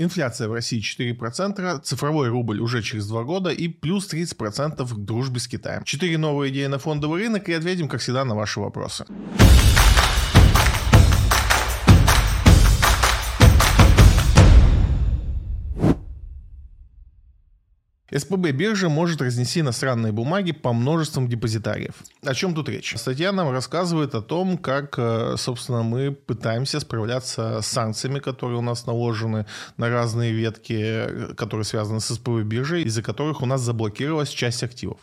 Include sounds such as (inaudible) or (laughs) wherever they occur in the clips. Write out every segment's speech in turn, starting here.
Инфляция в России 4%, цифровой рубль уже через два года и плюс 30% к дружбе с Китаем. Четыре новые идеи на фондовый рынок и ответим, как всегда, на ваши вопросы. СПБ биржа может разнести иностранные бумаги по множествам депозитариев. О чем тут речь? Статья нам рассказывает о том, как, э, собственно, мы пытаемся справляться с санкциями, которые у нас наложены на разные ветки, которые связаны с СПБ биржей, из-за которых у нас заблокировалась часть активов.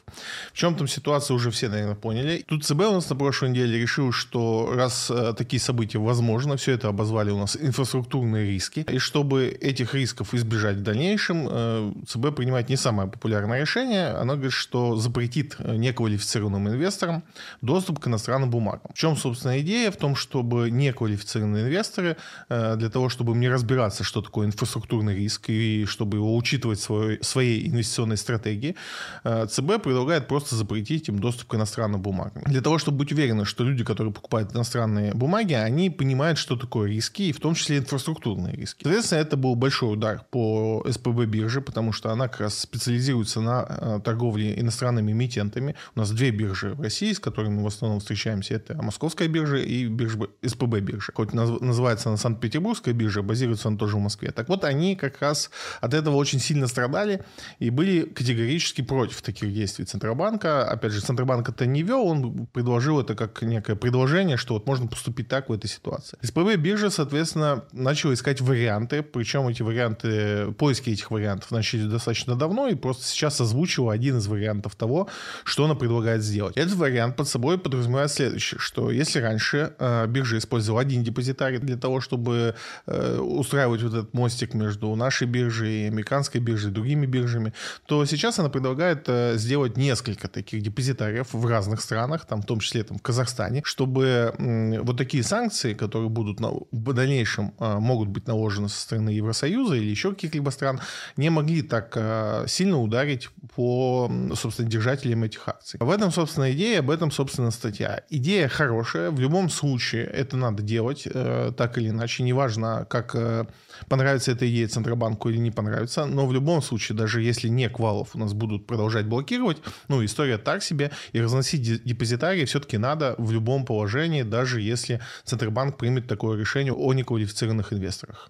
В чем там ситуация, уже все, наверное, поняли. Тут ЦБ у нас на прошлой неделе решил, что раз э, такие события возможны, все это обозвали у нас инфраструктурные риски, и чтобы этих рисков избежать в дальнейшем, э, ЦБ принимает не сам самое популярное решение, оно говорит, что запретит э, неквалифицированным инвесторам доступ к иностранным бумагам. В чем, собственно, идея? В том, чтобы неквалифицированные инвесторы, э, для того, чтобы не разбираться, что такое инфраструктурный риск, и чтобы его учитывать в своей, своей инвестиционной стратегии, э, ЦБ предлагает просто запретить им доступ к иностранным бумагам. Для того, чтобы быть уверены, что люди, которые покупают иностранные бумаги, они понимают, что такое риски, и в том числе инфраструктурные риски. Соответственно, это был большой удар по СПБ бирже, потому что она как раз специализируется специализируется на э, торговле иностранными эмитентами. У нас две биржи в России, с которыми мы в основном встречаемся. Это Московская биржа и биржа, СПБ биржа. Хоть называется она Санкт-Петербургская биржа, базируется она тоже в Москве. Так вот, они как раз от этого очень сильно страдали и были категорически против таких действий Центробанка. Опять же, Центробанк это не вел, он предложил это как некое предложение, что вот можно поступить так в этой ситуации. СПБ биржа, соответственно, начала искать варианты, причем эти варианты, поиски этих вариантов начали достаточно давно, и просто сейчас озвучиваю один из вариантов того, что она предлагает сделать. Этот вариант под собой подразумевает следующее, что если раньше э, биржа использовала один депозитарий для того, чтобы э, устраивать вот этот мостик между нашей биржей и американской биржей, другими биржами, то сейчас она предлагает э, сделать несколько таких депозитариев в разных странах, там, в том числе там, в Казахстане, чтобы э, вот такие санкции, которые будут на, в дальнейшем э, могут быть наложены со стороны Евросоюза или еще каких-либо стран, не могли так э, сильно сильно ударить по, собственно, держателям этих акций. В этом, собственно, идея, об этом, собственно, статья. Идея хорошая, в любом случае это надо делать, э, так или иначе, неважно, как э, понравится эта идея Центробанку или не понравится, но в любом случае, даже если не квалов у нас будут продолжать блокировать, ну, история так себе, и разносить депозитарии все-таки надо в любом положении, даже если Центробанк примет такое решение о неквалифицированных инвесторах.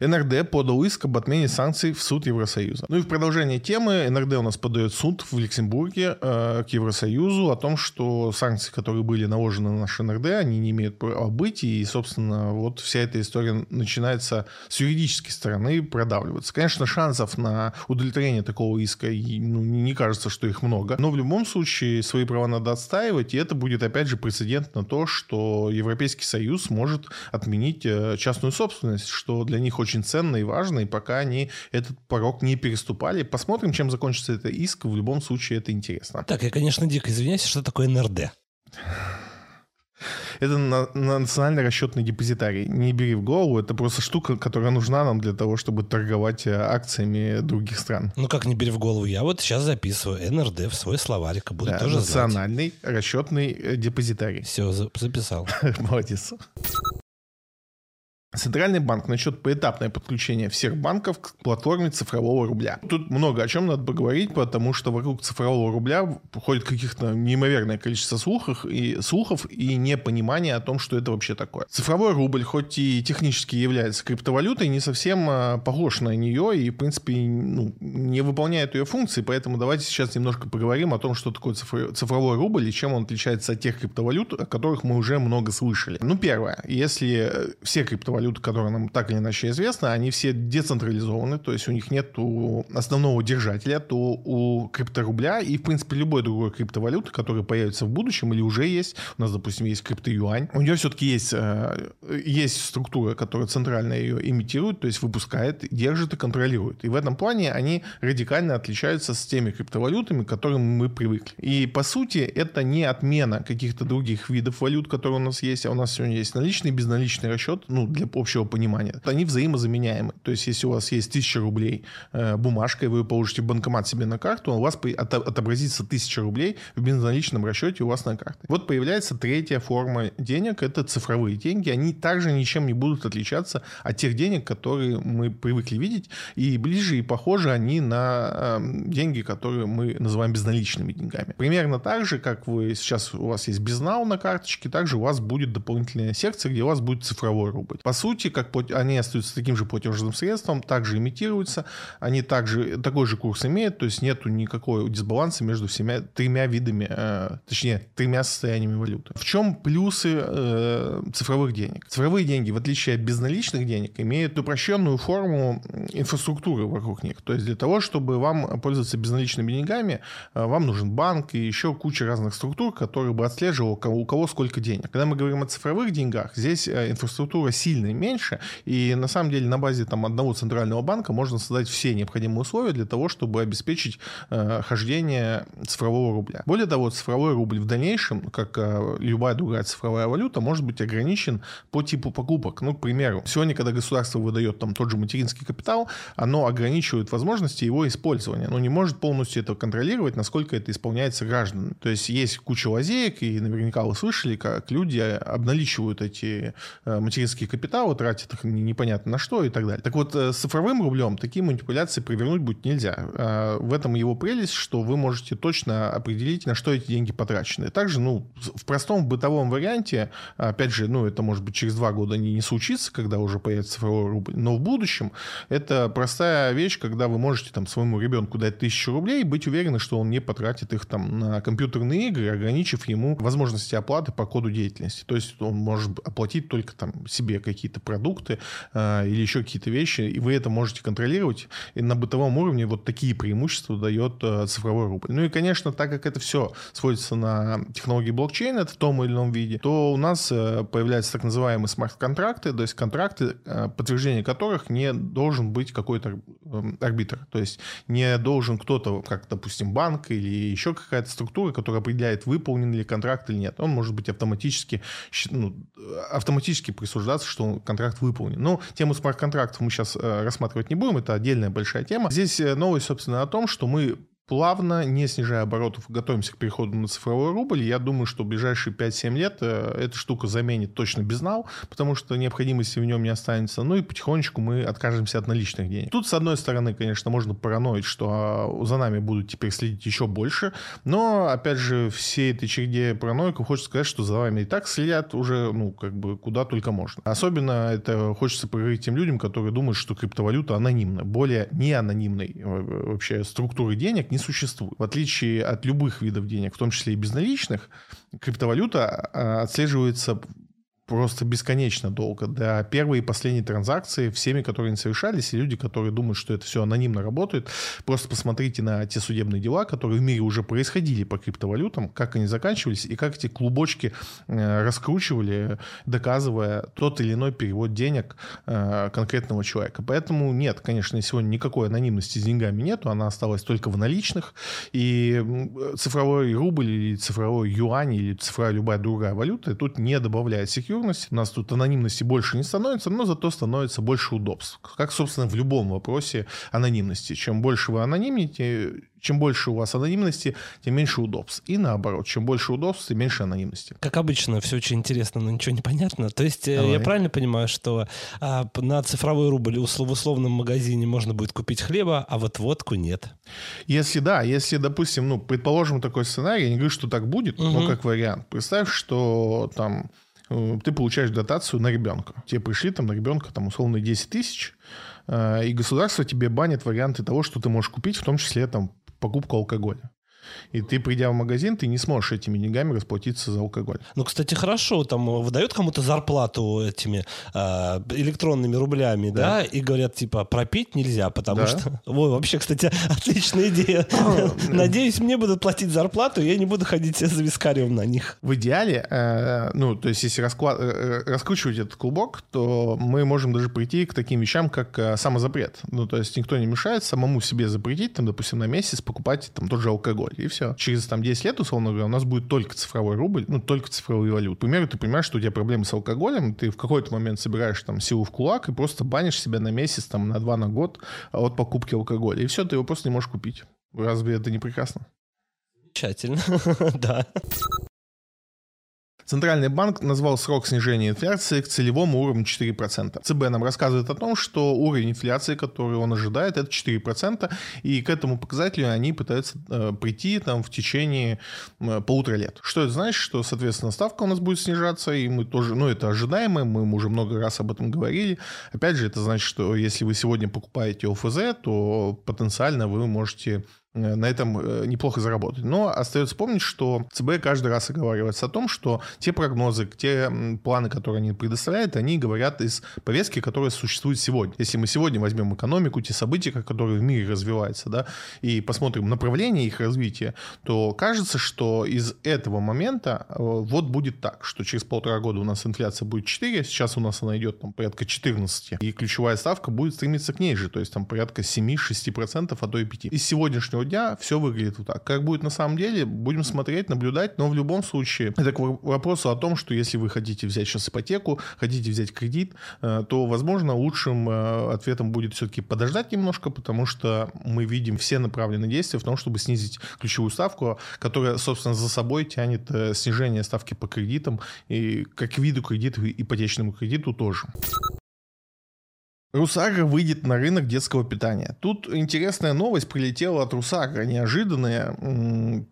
НРД подал иск об отмене санкций в суд Евросоюза. Ну и в продолжение темы НРД у нас подает суд в Люксембурге э, к Евросоюзу о том, что санкции, которые были наложены на наш НРД, они не имеют права быть, и, собственно, вот вся эта история начинается с юридической стороны продавливаться. Конечно, шансов на удовлетворение такого иска ну, не кажется, что их много, но в любом случае свои права надо отстаивать, и это будет, опять же, прецедент на то, что Европейский Союз может отменить э, частную собственность, что для них очень очень ценно и важно, и пока они этот порог не переступали. Посмотрим, чем закончится это иск. В любом случае, это интересно. Так, я, конечно, дико извиняюсь, что такое НРД? Это на, национальный расчетный депозитарий. Не бери в голову, это просто штука, которая нужна нам для того, чтобы торговать э, акциями других стран. Ну как не бери в голову? Я вот сейчас записываю НРД в свой словарик, буду да, тоже национальный знать. расчетный э, депозитарий. Все, записал. (laughs) Молодец. Центральный банк начнет поэтапное подключение всех банков к платформе цифрового рубля. Тут много о чем надо поговорить, потому что вокруг цифрового рубля ходит каких-то неимоверное количество слухов и, слухов и непонимания о том, что это вообще такое. Цифровой рубль, хоть и технически является криптовалютой, не совсем а, похож на нее и, в принципе, ну, не выполняет ее функции, поэтому давайте сейчас немножко поговорим о том, что такое цифровой рубль и чем он отличается от тех криптовалют, о которых мы уже много слышали. Ну, первое, если все криптовалюты валюты, которые нам так или иначе известны, они все децентрализованы, то есть у них нет основного держателя, то у крипторубля и, в принципе, любой другой криптовалюты, которая появится в будущем или уже есть, у нас, допустим, есть криптоюань, у нее все-таки есть, э, есть структура, которая центрально ее имитирует, то есть выпускает, держит и контролирует. И в этом плане они радикально отличаются с теми криптовалютами, к которым мы привыкли. И, по сути, это не отмена каких-то других видов валют, которые у нас есть, а у нас сегодня есть наличный и безналичный расчет, ну, для общего понимания. Они взаимозаменяемы. То есть, если у вас есть 1000 рублей э, бумажкой, вы положите в банкомат себе на карту, у вас отобразится 1000 рублей в безналичном расчете у вас на карте. Вот появляется третья форма денег, это цифровые деньги. Они также ничем не будут отличаться от тех денег, которые мы привыкли видеть, и ближе и похожи они на э, деньги, которые мы называем безналичными деньгами. Примерно так же, как вы сейчас у вас есть безнал на карточке, также у вас будет дополнительная секция, где у вас будет цифровой рубль. По сути, как они остаются таким же платежным средством, также имитируются, они также такой же курс имеют, то есть нету никакого дисбаланса между всеми тремя видами, э, точнее, тремя состояниями валюты. В чем плюсы э, цифровых денег? Цифровые деньги, в отличие от безналичных денег, имеют упрощенную форму инфраструктуры вокруг них. То есть для того, чтобы вам пользоваться безналичными деньгами, э, вам нужен банк и еще куча разных структур, которые бы отслеживал, у кого сколько денег. Когда мы говорим о цифровых деньгах, здесь инфраструктура сильно меньше, и на самом деле на базе там, одного центрального банка можно создать все необходимые условия для того, чтобы обеспечить э, хождение цифрового рубля. Более того, цифровой рубль в дальнейшем, как э, любая другая цифровая валюта, может быть ограничен по типу покупок. Ну, к примеру, сегодня, когда государство выдает там тот же материнский капитал, оно ограничивает возможности его использования. Оно не может полностью это контролировать, насколько это исполняется гражданами. То есть есть куча лазеек, и наверняка вы слышали, как люди обналичивают эти э, материнские капиталы, тратят их непонятно на что и так далее. Так вот, э, с цифровым рублем такие манипуляции провернуть будет нельзя. А в этом его прелесть, что вы можете точно определить, на что эти деньги потрачены. Также, ну, в простом бытовом варианте, опять же, ну, это может быть через два года не, не случится, когда уже появится цифровой рубль, но в будущем это простая вещь, когда вы можете там своему ребенку дать тысячу рублей и быть уверены, что он не потратит их там на компьютерные игры, ограничив ему возможности оплаты по коду деятельности. То есть он может оплатить только там себе какие-то продукты э, или еще какие-то вещи, и вы это можете контролировать. И на бытовом уровне вот такие преимущества дает э, цифровой рубль. Ну и, конечно, так как это все сводится на технологии блокчейна в том или ином виде, то у нас э, появляются так называемые смарт-контракты, то есть контракты, э, подтверждение которых не должен быть какой-то арбитр. То есть не должен кто-то, как, допустим, банк или еще какая-то структура, которая определяет, выполнен ли контракт или нет. Он может быть автоматически, ну, автоматически присуждаться, что контракт выполнен. Но тему смарт-контрактов мы сейчас э, рассматривать не будем, это отдельная большая тема. Здесь новость, собственно, о том, что мы плавно, не снижая оборотов, готовимся к переходу на цифровой рубль. Я думаю, что в ближайшие 5-7 лет э, эта штука заменит точно безнал, потому что необходимости в нем не останется. Ну и потихонечку мы откажемся от наличных денег. Тут, с одной стороны, конечно, можно параноить, что а, за нами будут теперь следить еще больше, но, опять же, всей этой череде параноиков хочется сказать, что за вами и так следят уже, ну, как бы, куда только можно. Особенно это хочется проверить тем людям, которые думают, что криптовалюта анонимна. Более не анонимной э, вообще структуры денег не существует. В отличие от любых видов денег, в том числе и безналичных, криптовалюта а, отслеживается просто бесконечно долго. До первой и последней транзакции всеми, которые не совершались, и люди, которые думают, что это все анонимно работает, просто посмотрите на те судебные дела, которые в мире уже происходили по криптовалютам, как они заканчивались, и как эти клубочки э, раскручивали, доказывая тот или иной перевод денег э, конкретного человека. Поэтому нет, конечно, сегодня никакой анонимности с деньгами нету, она осталась только в наличных, и цифровой рубль или цифровой юань или цифровая любая другая валюта тут не добавляет security, анонимность. У нас тут анонимности больше не становится, но зато становится больше удобств. Как, собственно, в любом вопросе анонимности. Чем больше вы анонимните, чем больше у вас анонимности, тем меньше удобств. И наоборот, чем больше удобств, тем меньше анонимности. Как обычно, все очень интересно, но ничего не понятно. То есть э, Давай. я правильно понимаю, что а, на цифровой рубль в условном магазине можно будет купить хлеба, а вот водку нет? Если да, если, допустим, ну, предположим такой сценарий, я не говорю, что так будет, угу. но как вариант. Представь, что там ты получаешь дотацию на ребенка. Тебе пришли там на ребенка там условно 10 тысяч, э, и государство тебе банит варианты того, что ты можешь купить, в том числе там покупку алкоголя. И ты, придя в магазин, ты не сможешь этими деньгами расплатиться за алкоголь. Ну, кстати, хорошо, там выдают кому-то зарплату этими э, электронными рублями, да. да, и говорят, типа, пропить нельзя, потому да. что... (laughs) Ой, вообще, кстати, (laughs) отличная идея. (laughs) Надеюсь, мне будут платить зарплату, и я не буду ходить за вискариум на них. В идеале, э, ну, то есть, если расклад, э, раскручивать этот клубок, то мы можем даже прийти к таким вещам, как э, самозапрет. Ну, то есть, никто не мешает самому себе запретить, там, допустим, на месяц покупать там тот же алкоголь. И все. Через там 10 лет, условно говоря, у нас будет только цифровой рубль, ну, только цифровой валют. К примеру, ты понимаешь, что у тебя проблемы с алкоголем, ты в какой-то момент собираешь там силу в кулак и просто банишь себя на месяц, там, на два, на год от покупки алкоголя. И все, ты его просто не можешь купить. Разве это не прекрасно? Замечательно, (laughs) да. Центральный банк назвал срок снижения инфляции к целевому уровню 4%. ЦБ нам рассказывает о том, что уровень инфляции, который он ожидает, это 4%, и к этому показателю они пытаются э, прийти там, в течение э, полутора лет. Что это значит? Что, соответственно, ставка у нас будет снижаться, и мы тоже, ну, это ожидаемо, мы уже много раз об этом говорили. Опять же, это значит, что если вы сегодня покупаете ОФЗ, то потенциально вы можете на этом э, неплохо заработать. Но остается помнить, что ЦБ каждый раз оговаривается о том, что те прогнозы, те планы, которые они предоставляют, они говорят из повестки, которая существует сегодня. Если мы сегодня возьмем экономику, те события, которые в мире развиваются, да, и посмотрим направление их развития, то кажется, что из этого момента э, вот будет так, что через полтора года у нас инфляция будет 4, сейчас у нас она идет там порядка 14, и ключевая ставка будет стремиться к ней же, то есть там порядка 7-6%, а то и 5. Из сегодняшнего сегодняшнего дня все выглядит вот так. Как будет на самом деле, будем смотреть, наблюдать, но в любом случае это к вопросу о том, что если вы хотите взять сейчас ипотеку, хотите взять кредит, э, то, возможно, лучшим э, ответом будет все-таки подождать немножко, потому что мы видим все направленные действия в том, чтобы снизить ключевую ставку, которая, собственно, за собой тянет э, снижение ставки по кредитам и как виду кредита, ипотечному кредиту тоже. Русага выйдет на рынок детского питания. Тут интересная новость прилетела от Русага, неожиданная,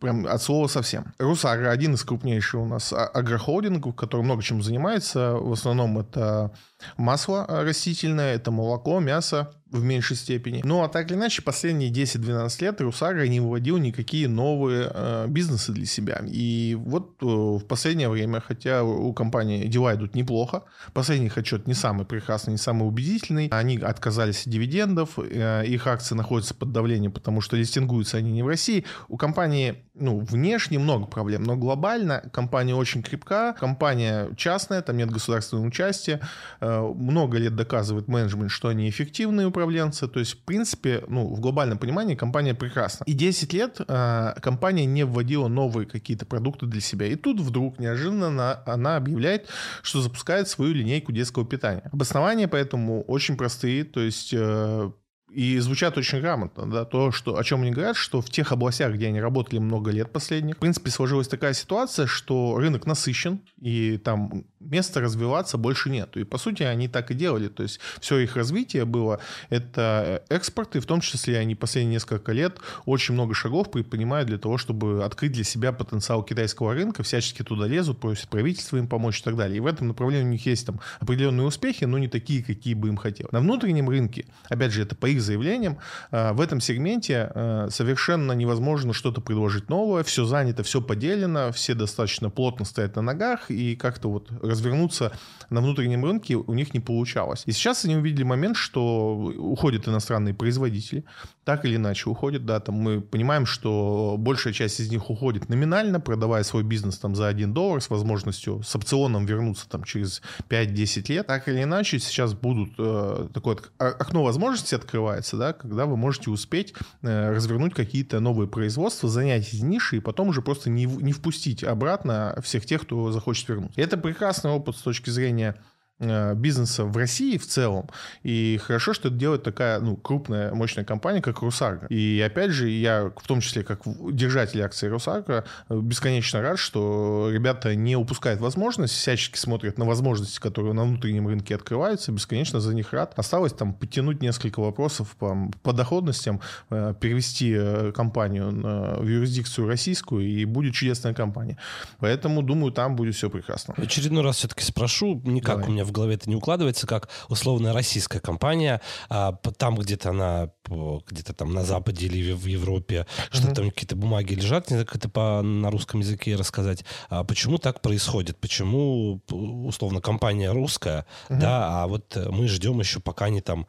прям от слова совсем. Русага один из крупнейших у нас а, агрохолдингов, который много чем занимается. В основном это масло растительное, это молоко, мясо, в меньшей степени. Ну, а так или иначе, последние 10-12 лет Русага не выводил никакие новые э, бизнесы для себя. И вот э, в последнее время, хотя у компании дела идут неплохо, последний отчет не самый прекрасный, не самый убедительный, они отказались от дивидендов, э, их акции находятся под давлением, потому что листингуются они не в России. У компании ну, внешне много проблем, но глобально компания очень крепка, компания частная, там нет государственного участия, э, много лет доказывает менеджмент, что они эффективные управленцы, то есть, в принципе, ну, в глобальном понимании компания прекрасна. И 10 лет э, компания не вводила новые какие-то продукты для себя, и тут вдруг неожиданно она, она объявляет, что запускает свою линейку детского питания. Обоснования поэтому очень простые, то есть э, и звучат очень грамотно, да, то, что, о чем они говорят, что в тех областях, где они работали много лет последних, в принципе, сложилась такая ситуация, что рынок насыщен, и там места развиваться больше нет. И, по сути, они так и делали, то есть все их развитие было, это экспорт, и в том числе они последние несколько лет очень много шагов предпринимают для того, чтобы открыть для себя потенциал китайского рынка, всячески туда лезут, просят правительство им помочь и так далее. И в этом направлении у них есть там определенные успехи, но не такие, какие бы им хотелось. На внутреннем рынке, опять же, это по их их заявлением, э, в этом сегменте э, совершенно невозможно что-то предложить новое, все занято, все поделено, все достаточно плотно стоят на ногах, и как-то вот развернуться на внутреннем рынке у них не получалось. И сейчас они увидели момент, что уходят иностранные производители, так или иначе уходят, да, там мы понимаем, что большая часть из них уходит номинально, продавая свой бизнес там за 1 доллар с возможностью с опционом вернуться там через 5-10 лет, так или иначе сейчас будут э, такое окно возможности открывать, открывается, да, когда вы можете успеть э, развернуть какие-то новые производства, занять эти ниши и потом уже просто не, не впустить обратно всех тех, кто захочет вернуться. И это прекрасный опыт с точки зрения бизнеса в России в целом. И хорошо, что это делает такая ну, крупная, мощная компания, как Русарго. И опять же, я в том числе как держатель акций Русарго бесконечно рад, что ребята не упускают возможность, всячески смотрят на возможности, которые на внутреннем рынке открываются, бесконечно за них рад. Осталось там подтянуть несколько вопросов по, по доходностям, э, перевести э, компанию в юрисдикцию российскую, и будет чудесная компания. Поэтому, думаю, там будет все прекрасно. В очередной раз все-таки спрошу, никак Давай. у меня в голове это не укладывается, как условная российская компания, а, там где-то она где-то там на Западе или в Европе, mm-hmm. что там какие-то бумаги лежат, не знаю, как это по, на русском языке рассказать. А почему так происходит? Почему, условно, компания русская, mm-hmm. да, а вот мы ждем еще, пока они там,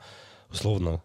условно,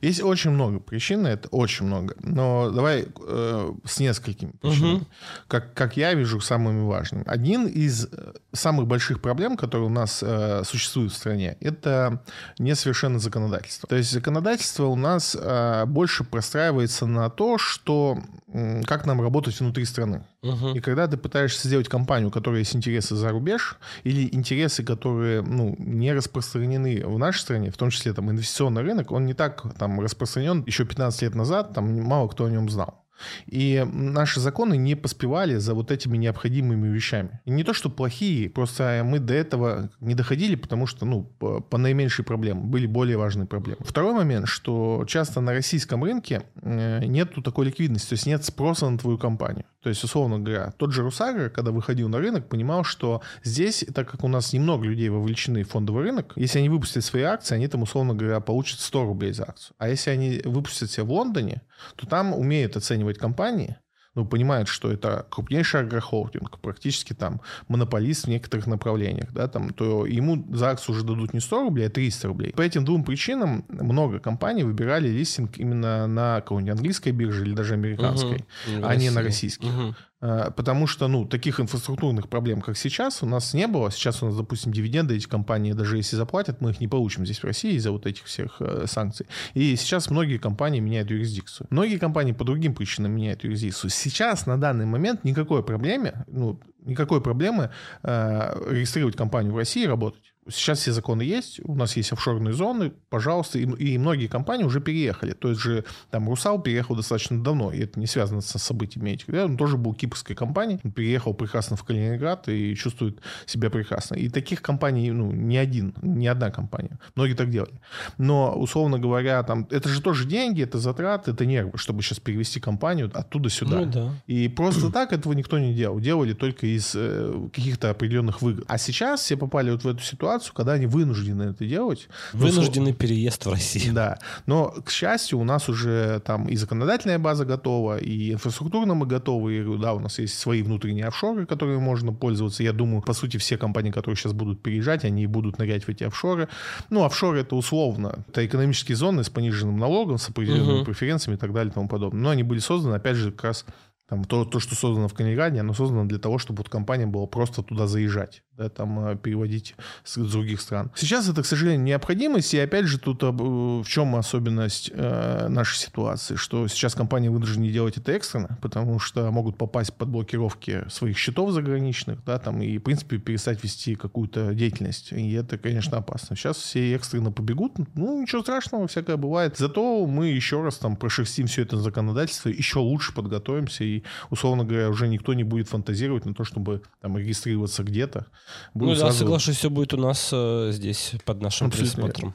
Есть очень много причин это, очень много. Но давай э, с несколькими причинами. Угу. Как, как я вижу, самыми важными. Один из э, самых больших проблем, которые у нас э, существуют в стране, это несовершенное законодательство. То есть законодательство у нас э, больше простраивается на то, что э, как нам работать внутри страны. Угу. И когда ты пытаешься сделать компанию, у которой есть интересы за рубеж, или интересы, которые ну, не распространены в нашей стране, в том числе там инвестиционный рынок, он не так там распространен еще 15 лет назад, там мало кто о нем знал. И наши законы не поспевали за вот этими необходимыми вещами. И не то, что плохие, просто мы до этого не доходили, потому что, ну, по, наименьшей проблеме были более важные проблемы. Второй момент, что часто на российском рынке э, нету такой ликвидности, то есть нет спроса на твою компанию. То есть, условно говоря, тот же Русагра, когда выходил на рынок, понимал, что здесь, так как у нас немного людей вовлечены в фондовый рынок, если они выпустят свои акции, они там, условно говоря, получат 100 рублей за акцию. А если они выпустят себя в Лондоне, то там умеют оценивать компании, ну, понимают, что это крупнейший агрохолдинг, практически там монополист в некоторых направлениях, да, там, то ему за акцию уже дадут не 100 рублей, а 300 рублей. По этим двум причинам много компаний выбирали листинг именно на какой-нибудь английской бирже или даже американской, угу, а не на российских. Угу. Э, потому что, ну, таких инфраструктурных проблем, как сейчас, у нас не было. Сейчас у нас, допустим, дивиденды эти компании, даже если заплатят, мы их не получим здесь в России из-за вот этих всех э, санкций. И сейчас многие компании меняют юрисдикцию. Многие компании по другим причинам меняют юрисдикцию. Сейчас, на данный момент, никакой проблемы, ну, никакой проблемы э, регистрировать компанию в России и работать. Сейчас все законы есть, у нас есть офшорные зоны, пожалуйста, и, и многие компании уже переехали. То есть же там Русал переехал достаточно давно, и это не связано со событиями этих лет. Он тоже был кипрской компанией, он переехал прекрасно в Калининград и чувствует себя прекрасно. И таких компаний, ну, не один, не одна компания. Многие так делали. Но, условно говоря, там, это же тоже деньги, это затраты, это нервы, чтобы сейчас перевести компанию оттуда сюда. Ну, да. И просто так этого никто не делал. Делали только из э, каких-то определенных выгод. А сейчас все попали вот в эту ситуацию, когда они вынуждены это делать. Вынужденный но, переезд в Россию. Да. Но, к счастью, у нас уже там и законодательная база готова, и инфраструктурно мы готовы. И, да, у нас есть свои внутренние офшоры, которыми можно пользоваться. Я думаю, по сути, все компании, которые сейчас будут переезжать, они будут нырять в эти офшоры. Ну, офшоры это условно. Это экономические зоны с пониженным налогом, с определенными угу. преференциями и так далее и тому подобное. Но они были созданы, опять же, как раз там, то, то, что создано в Калининграде, оно создано для того, чтобы вот компания была просто туда заезжать, да, там э, переводить с, других стран. Сейчас это, к сожалению, необходимость, и опять же тут э, в чем особенность э, нашей ситуации, что сейчас компании вынуждены делать это экстренно, потому что могут попасть под блокировки своих счетов заграничных, да, там, и, в принципе, перестать вести какую-то деятельность, и это, конечно, опасно. Сейчас все экстренно побегут, ну, ничего страшного, всякое бывает. Зато мы еще раз там прошерстим все это законодательство, еще лучше подготовимся и условно говоря, уже никто не будет фантазировать на то, чтобы там регистрироваться где-то. Ну да, соглашусь, все будет у нас э, здесь под нашим Абсолютно присмотром.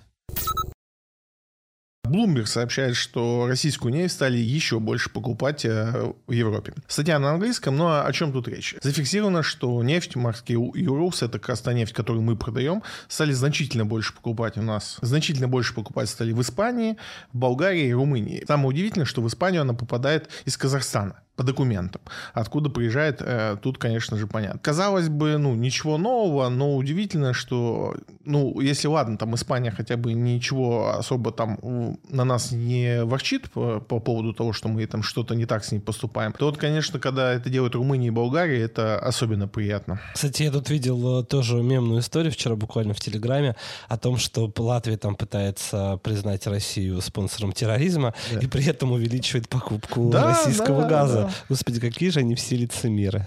Bloomberg сообщает, что российскую нефть стали еще больше покупать э, в Европе. Статья на английском, но о чем тут речь? Зафиксировано, что нефть марки Urals, это как раз та нефть, которую мы продаем, стали значительно больше покупать у нас. Значительно больше покупать стали в Испании, в Болгарии и Румынии. Самое удивительное, что в Испанию она попадает из Казахстана по документам. Откуда приезжает, э, тут, конечно же, понятно. Казалось бы, ну, ничего нового, но удивительно, что, ну, если, ладно, там Испания хотя бы ничего особо там на нас не ворчит по, по поводу того, что мы там что-то не так с ней поступаем, то вот, конечно, когда это делают Румыния и Болгария, это особенно приятно. Кстати, я тут видел э, тоже мемную историю вчера буквально в Телеграме о том, что Латвия там пытается признать Россию спонсором терроризма да. и при этом увеличивает покупку да, российского да, газа. Да. Господи, какие же они все лицемеры.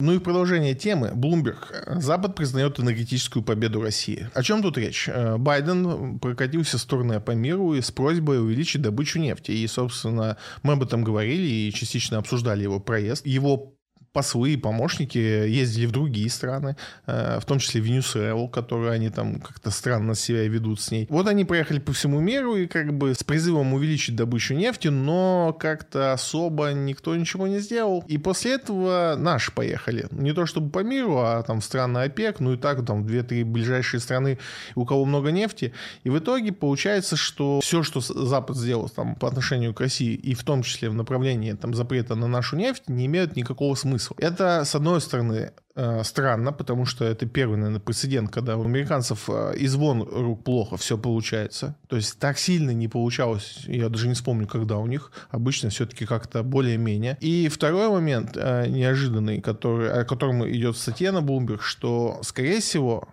Ну и в продолжение темы. Bloomberg. Запад признает энергетическую победу России. О чем тут речь? Э, Байден прокатился в стороны по миру с просьбой увеличить добычу нефти. И, собственно, мы об этом говорили и частично обсуждали его проезд. Его послы и помощники ездили в другие страны, э, в том числе в Венесуэлу, которую они там как-то странно себя ведут с ней. Вот они проехали по всему миру и как бы с призывом увеличить добычу нефти, но как-то особо никто ничего не сделал. И после этого наши поехали. Не то чтобы по миру, а там в страны ОПЕК, ну и так там две-три ближайшие страны, у кого много нефти. И в итоге получается, что все, что Запад сделал там по отношению к России, и в том числе в направлении там запрета на нашу нефть, не имеет никакого смысла смысл? Это, с одной стороны, э, странно, потому что это первый, наверное, прецедент, когда у американцев э, из вон рук плохо все получается. То есть так сильно не получалось, я даже не вспомню, когда у них. Обычно все-таки как-то более-менее. И второй момент э, неожиданный, который, о котором идет статья на Bloomberg, что, скорее всего,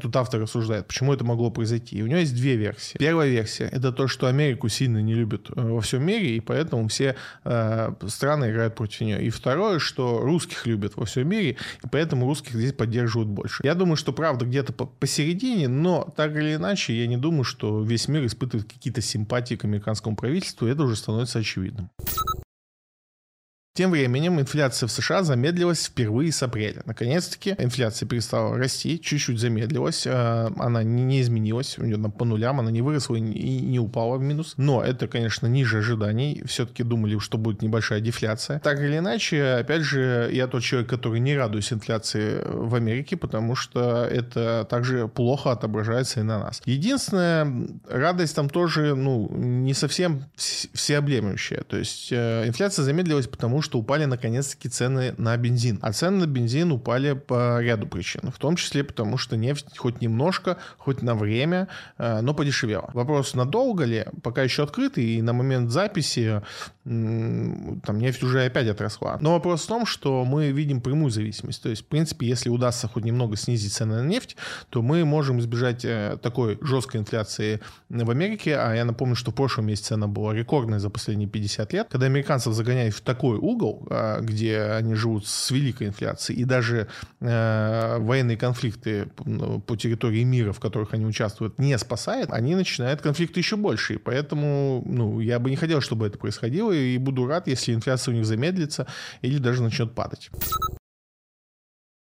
тут автор рассуждает, почему это могло произойти. И у него есть две версии. Первая версия — это то, что Америку сильно не любят э, во всем мире, и поэтому все э, страны играют против нее. И второе, что русских любят во всем мире, и поэтому русских здесь поддерживают больше. Я думаю, что правда где-то посередине, но так или иначе, я не думаю, что весь мир испытывает какие-то симпатии к американскому правительству, это уже становится очевидным. Тем временем инфляция в США замедлилась впервые с апреля. Наконец-таки инфляция перестала расти, чуть-чуть замедлилась, э, она не изменилась, у нее по нулям, она не выросла и не упала в минус. Но это, конечно, ниже ожиданий. Все-таки думали, что будет небольшая дефляция. Так или иначе, опять же, я тот человек, который не радуюсь инфляции в Америке, потому что это также плохо отображается и на нас. Единственная радость там тоже, ну, не совсем всеобъемлющая. То есть э, инфляция замедлилась, потому что что упали наконец-таки цены на бензин. А цены на бензин упали по ряду причин. В том числе потому, что нефть хоть немножко, хоть на время, э, но подешевела. Вопрос, надолго ли, пока еще открытый, и на момент записи там нефть уже опять отросла. Но вопрос в том, что мы видим прямую зависимость. То есть, в принципе, если удастся хоть немного снизить цены на нефть, то мы можем избежать э, такой жесткой инфляции в Америке. А я напомню, что в прошлом месяце она была рекордной за последние 50 лет. Когда американцев загоняют в такой угол, а, где они живут с великой инфляцией, и даже э, военные конфликты по территории мира, в которых они участвуют, не спасает, они начинают конфликты еще больше. И поэтому ну, я бы не хотел, чтобы это происходило, и буду рад, если инфляция у них замедлится или даже начнет падать.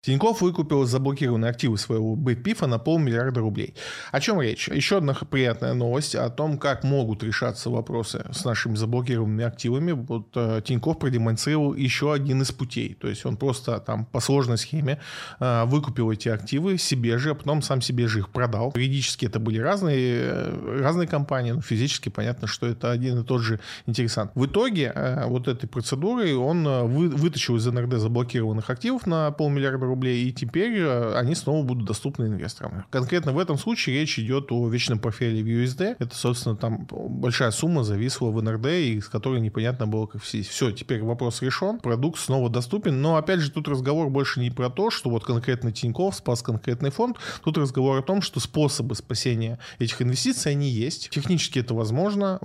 Тиньков выкупил заблокированные активы своего БПИФа на полмиллиарда рублей. О чем речь? Еще одна приятная новость о том, как могут решаться вопросы с нашими заблокированными активами. Вот э, Тиньков продемонстрировал еще один из путей. То есть он просто там по сложной схеме э, выкупил эти активы себе же, а потом сам себе же их продал. Юридически это были разные, э, разные компании, но физически понятно, что это один и тот же интересант. В итоге э, вот этой процедурой он э, вы, вытащил из НРД заблокированных активов на полмиллиарда рублей, и теперь э, они снова будут доступны инвесторам. Конкретно в этом случае речь идет о вечном портфеле в USD. Это, собственно, там большая сумма зависла в НРД, и с которой непонятно было, как все. Все, теперь вопрос решен, продукт снова доступен, но, опять же, тут разговор больше не про то, что вот конкретно Тиньков спас конкретный фонд, тут разговор о том, что способы спасения этих инвестиций, они есть. Технически это возможно,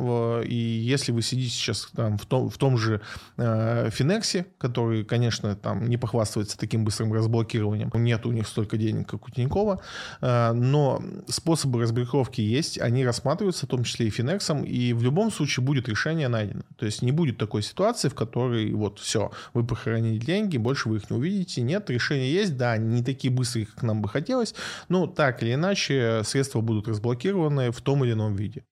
и если вы сидите сейчас там, в, том, в том же э, Финексе, который, конечно, там не похвастывается таким быстрым разбором, разблокированием. Нет у них столько денег, как у Тинькова, э, но способы разблокировки есть, они рассматриваются, в том числе и Финексом, и в любом случае будет решение найдено. То есть не будет такой ситуации, в которой вот все, вы похоронили деньги, больше вы их не увидите. Нет, решение есть, да, не такие быстрые, как нам бы хотелось, но так или иначе средства будут разблокированы в том или ином виде.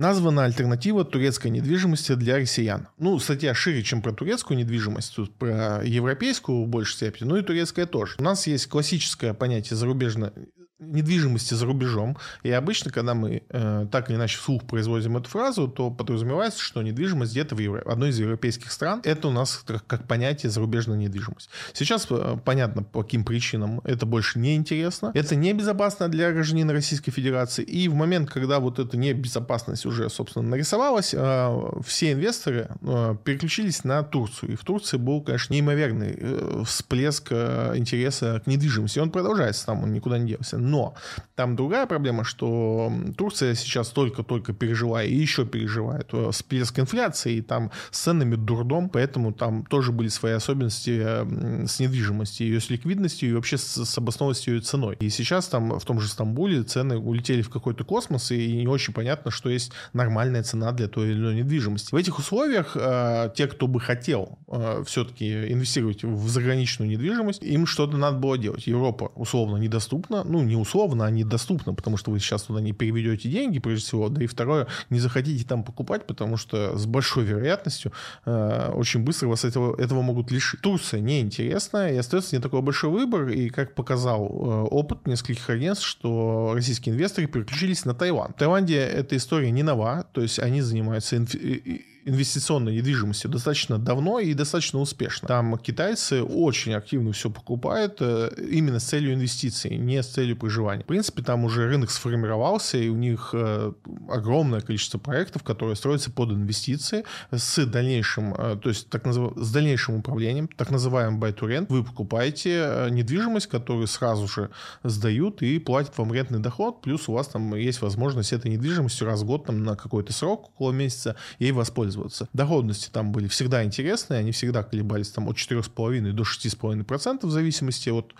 Названа альтернатива турецкой недвижимости для россиян. Ну, статья шире, чем про турецкую недвижимость, тут про европейскую в большей степени, ну и турецкая тоже. У нас есть классическое понятие зарубежно недвижимости за рубежом. И обычно, когда мы э, так или иначе вслух производим эту фразу, то подразумевается, что недвижимость где-то в Евро... одной из европейских стран. Это у нас как, как понятие зарубежная недвижимость. Сейчас э, понятно, по каким причинам это больше не интересно. Это небезопасно для гражданина Российской Федерации. И в момент, когда вот эта небезопасность уже, собственно, нарисовалась, э, все инвесторы э, переключились на Турцию. И в Турции был, конечно, неимоверный э, всплеск э, интереса к недвижимости. Он продолжается там, он никуда не делся но там другая проблема, что Турция сейчас только-только пережила и еще переживает э, всплеск инфляции, и там с ценами дурдом, поэтому там тоже были свои особенности с недвижимостью, ее с ликвидностью и вообще с, с обоснованностью ее ценой. И сейчас там в том же Стамбуле цены улетели в какой-то космос, и не очень понятно, что есть нормальная цена для той или иной недвижимости. В этих условиях э, те, кто бы хотел э, все-таки инвестировать в заграничную недвижимость, им что-то надо было делать. Европа условно недоступна, ну не условно, а недоступно, потому что вы сейчас туда не переведете деньги, прежде всего, да и второе, не захотите там покупать, потому что с большой вероятностью э, очень быстро вас этого, этого могут лишить. Турция неинтересная, и остается не такой большой выбор, и как показал э, опыт нескольких агентств, что российские инвесторы переключились на Таиланд. В Таиланде эта история не нова, то есть они занимаются инф инвестиционной недвижимости достаточно давно и достаточно успешно. Там китайцы очень активно все покупают э, именно с целью инвестиций, не с целью проживания. В принципе, там уже рынок сформировался, и у них э, огромное количество проектов, которые строятся под инвестиции с дальнейшим, э, то есть так назыв... с дальнейшим управлением, так называемый buy to rent. Вы покупаете недвижимость, которую сразу же сдают и платят вам рентный доход, плюс у вас там есть возможность этой недвижимостью раз в год там на какой-то срок, около месяца, ей воспользоваться. Доходности там были всегда интересные, они всегда колебались там от 4,5 до 6,5% в зависимости от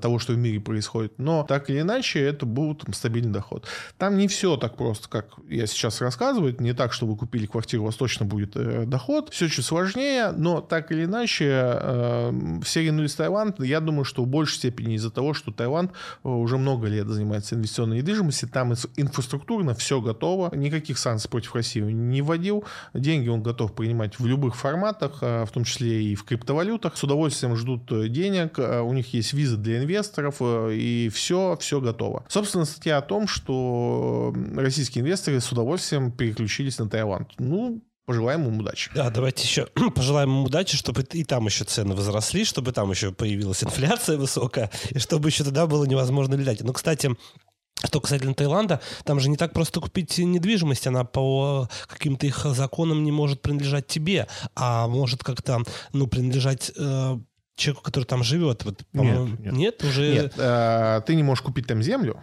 того, что в мире происходит. Но так или иначе, это был там, стабильный доход. Там не все так просто, как я сейчас рассказываю. Не так, что вы купили квартиру, у вас точно будет э, доход. Все чуть сложнее, но так или иначе, э, все ринулись в Таиланд. Я думаю, что в большей степени из-за того, что Таиланд э, уже много лет занимается инвестиционной недвижимостью, там инфраструктурно все готово, никаких санкций против России не вводил, деньги он готов принимать в любых форматах, э, в том числе и в криптовалютах, с удовольствием ждут э, денег, э, у них есть визы для инвесторов, и все, все готово. Собственно, статья о том, что российские инвесторы с удовольствием переключились на Таиланд. Ну, Пожелаем им удачи. Да, давайте еще (clears throat) пожелаем им удачи, чтобы и там еще цены возросли, чтобы там еще появилась инфляция (laughs) высокая, и чтобы еще тогда было невозможно летать. Ну, кстати, что касательно Таиланда, там же не так просто купить недвижимость, она по каким-то их законам не может принадлежать тебе, а может как-то, ну, принадлежать э, человеку, который там живет. Вот, нет, нет. нет, уже. Нет, э, ты не можешь купить там землю.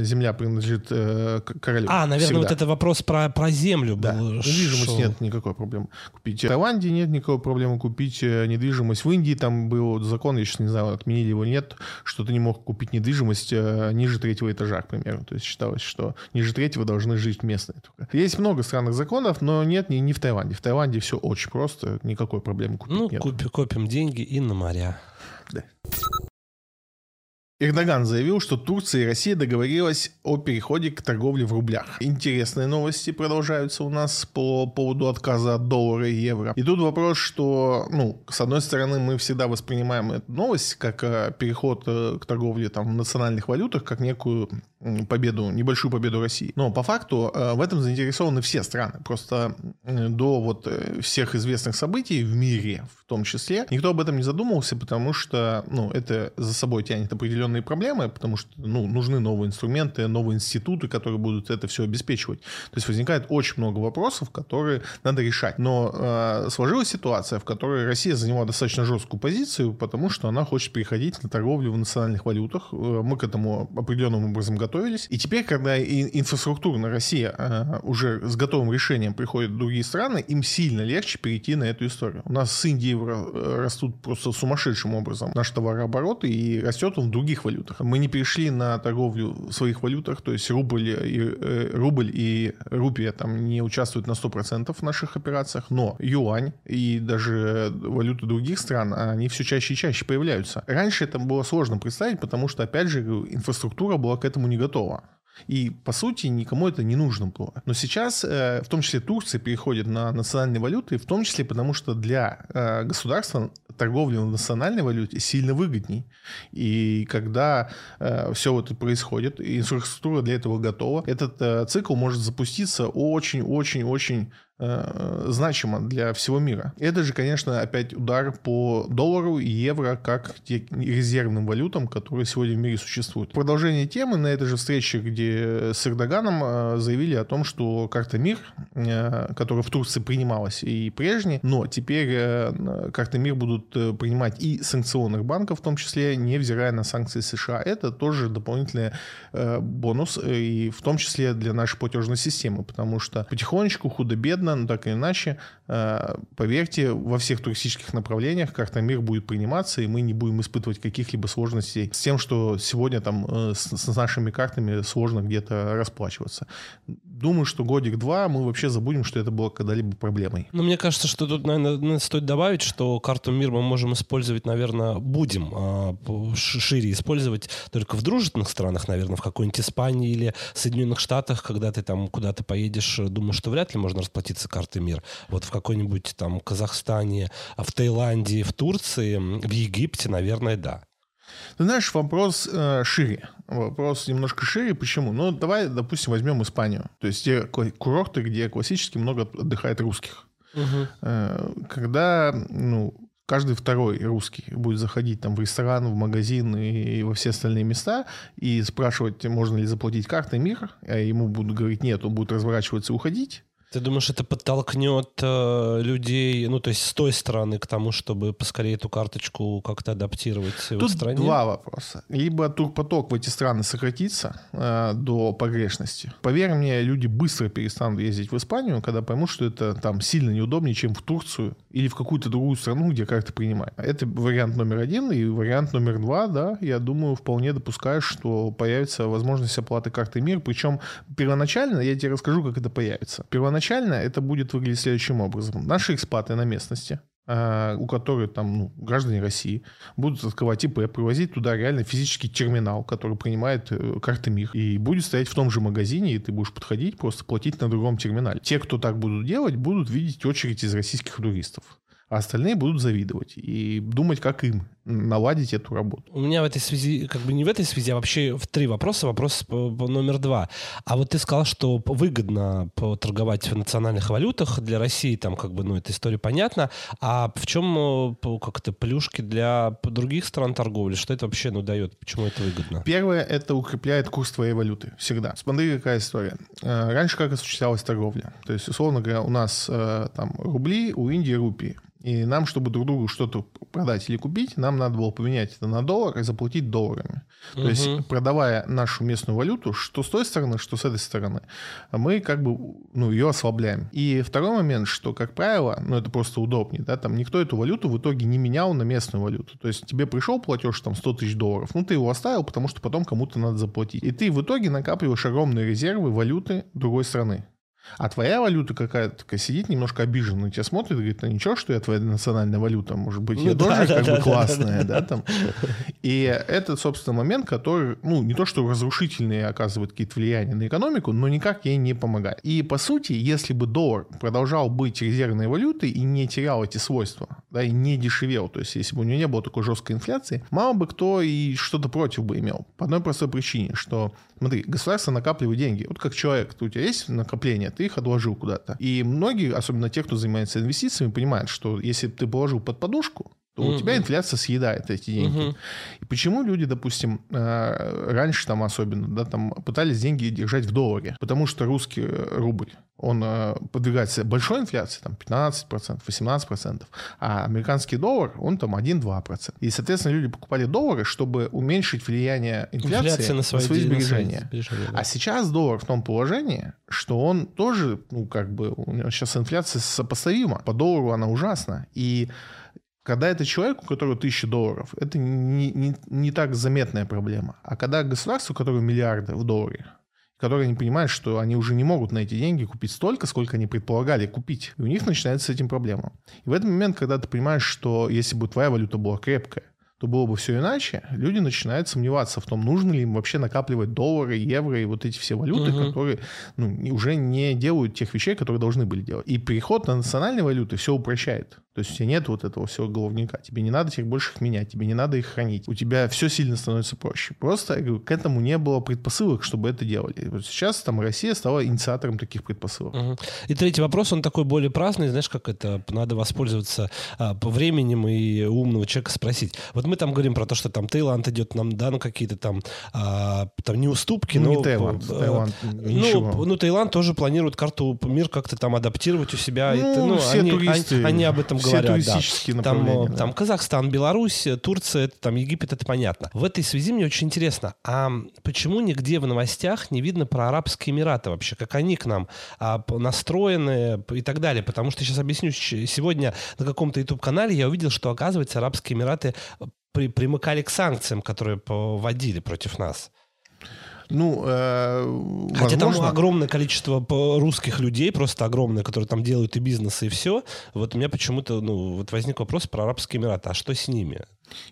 Земля принадлежит э, королю. А, наверное, всегда. вот это вопрос про, про землю да. был. Недвижимость нет никакой проблемы купить. В Таиланде нет никакой проблемы купить э, недвижимость. В Индии там был закон, я сейчас не знаю, отменили его нет, что ты не мог купить недвижимость э, ниже третьего этажа, к примеру. То есть считалось, что ниже третьего должны жить местные. Только. Есть много странных законов, но нет, не, не в Таиланде. В Таиланде все очень просто, никакой проблемы купить ну, нет. Ну, копим деньги и на моря. Да. Эрдоган заявил, что Турция и Россия договорилась о переходе к торговле в рублях. Интересные новости продолжаются у нас по поводу отказа от доллара и евро. И тут вопрос, что, ну, с одной стороны, мы всегда воспринимаем эту новость как э, переход э, к торговле там, в национальных валютах, как некую победу, небольшую победу России. Но по факту э, в этом заинтересованы все страны. Просто до вот всех известных событий в мире, в том числе, никто об этом не задумывался, потому что, ну, это за собой тянет определенные проблемы, потому что ну, нужны новые инструменты, новые институты, которые будут это все обеспечивать. То есть возникает очень много вопросов, которые надо решать. Но э, сложилась ситуация, в которой Россия заняла достаточно жесткую позицию, потому что она хочет переходить на торговлю в национальных валютах. Э, мы к этому определенным образом готовились. И теперь, когда инфраструктурно Россия э, уже с готовым решением приходит в другие страны, им сильно легче перейти на эту историю. У нас с Индией растут просто сумасшедшим образом наш товарооборот, и растет он в других других валютах. Мы не перешли на торговлю в своих валютах, то есть рубль и, э, рубль и рупия там не участвуют на 100% в наших операциях, но юань и даже валюты других стран, они все чаще и чаще появляются. Раньше это было сложно представить, потому что, опять же, инфраструктура была к этому не готова. И, по сути, никому это не нужно было. Но сейчас, э, в том числе Турция, переходит на национальные валюты, в том числе потому, что для э, государства торговля в национальной валюте сильно выгодней. И когда э, все вот происходит, инфраструктура для этого готова, этот цикл может запуститься очень-очень-очень Э, значимо для всего мира. Это же, конечно, опять удар по доллару и евро как резервным валютам, которые сегодня в мире существуют. Продолжение темы на этой же встрече, где с Эрдоганом э, заявили о том, что карта МИР, э, которая в Турции принималась и прежде, но теперь карты МИР будут принимать и санкционных банков, в том числе, невзирая на санкции США. Это тоже дополнительный бонус, и в том числе для нашей платежной системы, потому что потихонечку, худо-бедно, но так или иначе, э, поверьте, во всех туристических направлениях карта МИР будет приниматься, и мы не будем испытывать каких-либо сложностей с тем, что сегодня там э, с, нашими картами сложно где-то расплачиваться. Думаю, что годик-два мы вообще забудем, что это было когда-либо проблемой. Ну, мне кажется, что тут, наверное, стоит добавить, что карту МИР мы можем использовать, наверное, будем а, шире использовать только в дружественных странах, наверное, в какой-нибудь Испании или Соединенных Штатах, когда ты там куда-то поедешь, думаю, что вряд ли можно расплатиться с карты мир. Вот в какой-нибудь там Казахстане, в Таиланде, в Турции, в Египте, наверное, да. Ты знаешь, вопрос э, шире. Вопрос немножко шире. Почему? Ну, давай, допустим, возьмем Испанию. То есть те курорты, где классически много отдыхает русских. Угу. Когда, ну, каждый второй русский будет заходить там в ресторан, в магазин и во все остальные места и спрашивать, можно ли заплатить картой МИР, а ему будут говорить нет, он будет разворачиваться и уходить, ты думаешь, это подтолкнет э, людей, ну, то есть с той стороны к тому, чтобы поскорее эту карточку как-то адаптировать Тут в стране? два вопроса. Либо турпоток в эти страны сократится э, до погрешности. Поверь мне, люди быстро перестанут ездить в Испанию, когда поймут, что это там сильно неудобнее, чем в Турцию или в какую-то другую страну, где карты принимают. Это вариант номер один. И вариант номер два, да, я думаю, вполне допускаю, что появится возможность оплаты карты МИР. Причем первоначально, я тебе расскажу, как это появится. Первоначально Первоначально это будет выглядеть следующим образом. Наши экспаты на местности, а, у которых там ну, граждане России будут открывать ИП, привозить туда реально физический терминал, который принимает э, карты МИР, и будет стоять в том же магазине, и ты будешь подходить, просто платить на другом терминале. Те, кто так будут делать, будут видеть очередь из российских туристов а остальные будут завидовать и думать, как им наладить эту работу. У меня в этой связи, как бы не в этой связи, а вообще в три вопроса. Вопрос номер два. А вот ты сказал, что выгодно торговать в национальных валютах для России, там как бы, ну, эта история понятна. А в чем как-то плюшки для других стран торговли? Что это вообще, ну, дает? Почему это выгодно? Первое, это укрепляет курс твоей валюты. Всегда. Смотри, какая история. Э, раньше как осуществлялась торговля? То есть, условно говоря, у нас э, там рубли, у Индии рупии. И нам, чтобы друг другу что-то продать или купить, нам надо было поменять это на доллар и заплатить долларами. Угу. То есть, продавая нашу местную валюту, что с той стороны, что с этой стороны, мы как бы ну, ее ослабляем. И второй момент, что, как правило, ну, это просто удобнее, да, там никто эту валюту в итоге не менял на местную валюту. То есть, тебе пришел платеж там 100 тысяч долларов, ну, ты его оставил, потому что потом кому-то надо заплатить. И ты в итоге накапливаешь огромные резервы валюты другой страны. А твоя валюта какая-то такая сидит немножко обиженно на тебя смотрит и говорит, ну ничего, что я твоя национальная валюта, может быть, я ну, тоже да, как да, бы да, классная, да, там. И это, собственно, момент, который, ну, не то, что разрушительный оказывает какие-то влияния на экономику, но никак ей не помогает. И, по сути, если бы доллар продолжал быть резервной валютой и не терял эти свойства, да, и не дешевел, то есть если бы у него не было такой жесткой инфляции, мало бы кто и что-то против бы имел. По одной простой причине, что, смотри, государство накапливает деньги. Вот как человек, у тебя есть накопление, ты их отложил куда-то. И многие, особенно те, кто занимается инвестициями, понимают, что если ты положил под подушку, то у тебя инфляция съедает эти деньги. И почему люди, допустим, э, раньше там особенно, да, там пытались деньги держать в долларе? Потому что русский рубль, он э, подвигается большой инфляции, там 15%, 18%, а американский доллар, он там 1-2%. И, соответственно, люди покупали доллары, чтобы уменьшить влияние инфляции Инфляция на свои, на свои сбережения. На свои сбережения да. А сейчас доллар в том положении, что он тоже, ну, как бы, у него сейчас инфляция сопоставима. По доллару она ужасна. И когда это человек, у которого тысяча долларов, это не, не, не так заметная проблема. А когда государство, у которого миллиарды в долларе, которые не понимают, что они уже не могут на эти деньги купить столько, сколько они предполагали купить. И у них начинается с этим проблема. И в этот момент, когда ты понимаешь, что если бы твоя валюта была крепкая, то было бы все иначе, люди начинают сомневаться в том, нужно ли им вообще накапливать доллары, евро и вот эти все валюты, угу. которые ну, уже не делают тех вещей, которые должны были делать. И переход на национальные валюты все упрощает. То есть у тебя нет вот этого всего головника. Тебе не надо их больше их менять, тебе не надо их хранить. У тебя все сильно становится проще. Просто я говорю, к этому не было предпосылок, чтобы это делали. Вот сейчас там Россия стала инициатором таких предпосылок. Угу. И третий вопрос, он такой более праздный. Знаешь, как это? Надо воспользоваться а, по временем и умного человека спросить. Вот мы там говорим про то, что там Таиланд идет нам, да, ну какие-то там, а, там не уступки, ну, но... Не Таиланд, а, Таиланд ну, ну, Таиланд тоже планирует карту мир как-то там адаптировать у себя. Ну, это, ну все они, туристы. Они, они об этом все говорят. туристические да. Там, да. там Казахстан, Беларусь, Турция, там Египет, это понятно. В этой связи мне очень интересно, а почему нигде в новостях не видно про Арабские Эмираты вообще, как они к нам а, настроены и так далее? Потому что сейчас объясню, сегодня на каком-то YouTube-канале я увидел, что, оказывается, Арабские Эмираты при, примыкали к санкциям, которые вводили против нас. Ну, э, Хотя возможно... там огромное количество русских людей, просто огромное, которые там делают и бизнес, и все. Вот у меня почему-то ну, вот возник вопрос про Арабские Эмираты. А что с ними?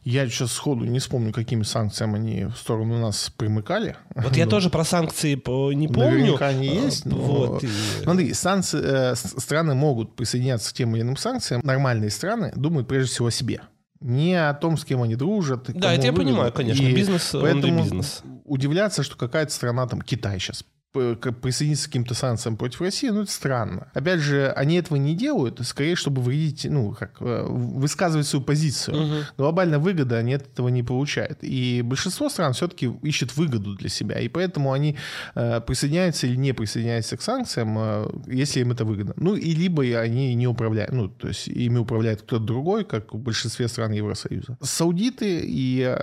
Я сейчас сходу не вспомню, какими санкциями они в сторону нас примыкали. Вот я (laughs) тоже про санкции не помню. Наверняка они а, есть. Но... Вот. Смотри, санкции, э, страны могут присоединяться к тем или иным санкциям. Нормальные страны думают прежде всего о себе не о том, с кем они дружат. Да, это я понимаю, конечно. И бизнес, поэтому бизнес. удивляться, что какая-то страна, там, Китай сейчас, присоединиться к каким-то санкциям против России, ну, это странно. Опять же, они этого не делают, скорее, чтобы вредить, ну, как, э, высказывать свою позицию. Угу. Глобальная выгода они от этого не получают. И большинство стран все-таки ищет выгоду для себя, и поэтому они э, присоединяются или не присоединяются к санкциям, э, если им это выгодно. Ну, и либо они не управляют, ну, то есть ими управляет кто-то другой, как в большинстве стран Евросоюза. Саудиты и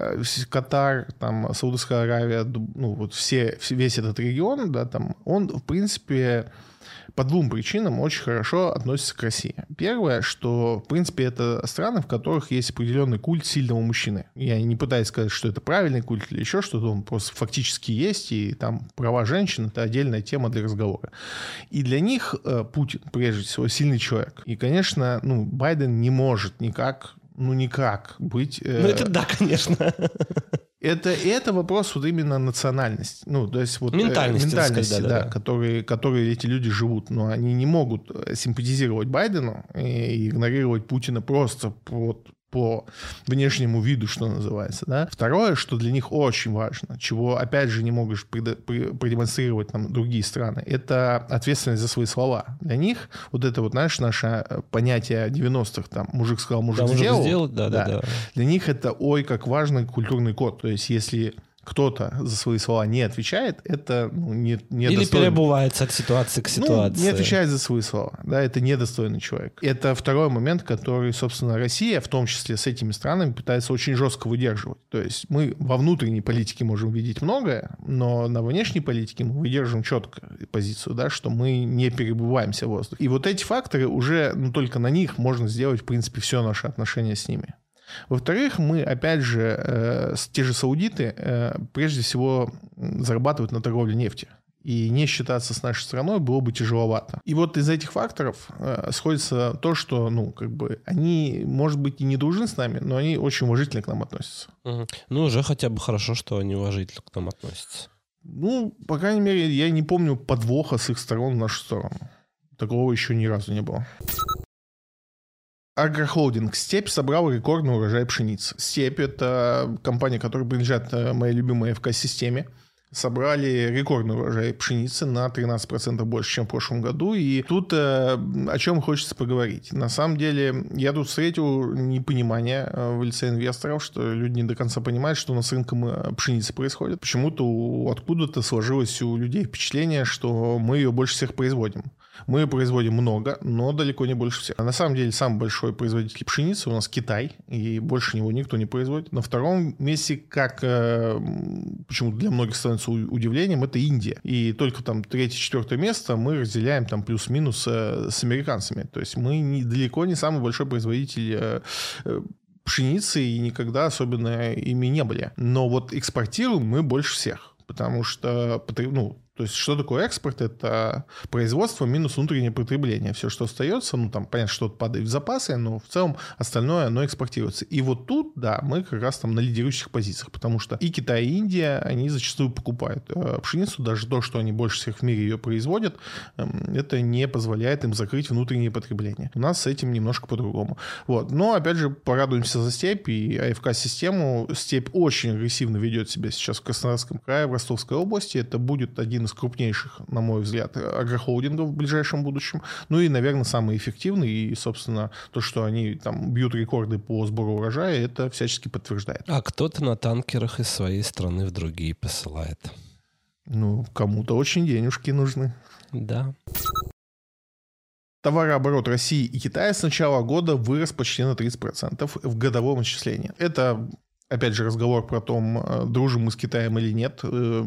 Катар, там, Саудовская Аравия, ну, вот все, весь этот регион, да, там, он, в принципе, по двум причинам очень хорошо относится к России. Первое, что, в принципе, это страны, в которых есть определенный культ сильного мужчины. Я не пытаюсь сказать, что это правильный культ или еще что-то, он просто фактически есть, и там права женщин — это отдельная тема для разговора. И для них э, Путин, прежде всего, сильный человек. И, конечно, ну, Байден не может никак ну никак быть... Э... Ну это да, конечно. Это, это вопрос вот именно национальности. Ну, то есть вот ментальности, э, ментальности сказать, да, да, да. Которые, которые эти люди живут. Но они не могут симпатизировать Байдену и игнорировать Путина просто вот по внешнему виду, что называется. Да? Второе, что для них очень важно, чего, опять же, не можешь продемонстрировать нам другие страны, это ответственность за свои слова. Для них вот это вот, знаешь, наше э, понятие 90-х, там, мужик сказал, мужик да, сделал. сделал да, да, да. Для них это, ой, как важный культурный код. То есть, если кто-то за свои слова не отвечает, это ну, не, не Или перебывается от ситуации к ситуации. Ну, не отвечает за свои слова. Да, это недостойный человек. Это второй момент, который, собственно, Россия, в том числе с этими странами, пытается очень жестко выдерживать. То есть мы во внутренней политике можем видеть многое, но на внешней политике мы выдерживаем четко позицию, да, что мы не перебываемся в воздухе. И вот эти факторы уже, ну, только на них можно сделать, в принципе, все наше отношение с ними. Во-вторых, мы, опять же, э, те же саудиты, э, прежде всего, зарабатывают на торговле нефти. И не считаться с нашей страной было бы тяжеловато. И вот из этих факторов э, сходится то, что, ну, как бы, они, может быть, и не дружны с нами, но они очень уважительно к нам относятся. Угу. Ну, уже хотя бы хорошо, что они уважительно к нам относятся. Ну, по крайней мере, я не помню подвоха с их сторон в нашу сторону. Такого еще ни разу не было. Агрохолдинг «Степь» собрал рекордный урожай пшеницы. «Степь» — это компания, которая принадлежит э, моей любимой ФК-системе собрали рекордный урожай пшеницы на 13% больше, чем в прошлом году. И тут э, о чем хочется поговорить. На самом деле, я тут встретил непонимание э, в лице инвесторов, что люди не до конца понимают, что у нас с рынком э, пшеницы происходит. Почему-то откуда-то сложилось у людей впечатление, что мы ее больше всех производим. Мы производим много, но далеко не больше всех. А на самом деле самый большой производитель пшеницы у нас Китай, и больше него никто не производит. На втором месте, как э, почему для многих становится удивлением, это Индия. И только там третье-четвертое место мы разделяем там плюс-минус э, с американцами. То есть мы не, далеко не самый большой производитель э пшеницы и никогда особенно ими не были. Но вот экспортируем мы больше всех потому что ну, то есть, что такое экспорт? Это производство минус внутреннее потребление. Все, что остается, ну, там, понятно, что-то падает в запасы, но в целом остальное, оно экспортируется. И вот тут, да, мы как раз там на лидирующих позициях, потому что и Китай, и Индия, они зачастую покупают э, пшеницу, даже то, что они больше всех в мире ее производят, эм, это не позволяет им закрыть внутреннее потребление. У нас с этим немножко по-другому. Вот. Но, опять же, порадуемся за степь и АФК-систему. Степь очень агрессивно ведет себя сейчас в Краснодарском крае, в Ростовской области. Это будет один из крупнейших, на мой взгляд, агрохолдингов в ближайшем будущем. Ну и, наверное, самый эффективный. И, собственно, то, что они там бьют рекорды по сбору урожая, это всячески подтверждает. А кто-то на танкерах из своей страны в другие посылает. Ну, кому-то очень денежки нужны. Да. Товарооборот России и Китая с начала года вырос почти на 30% в годовом исчислении. Это опять же, разговор про то, э, дружим мы с Китаем или нет, э,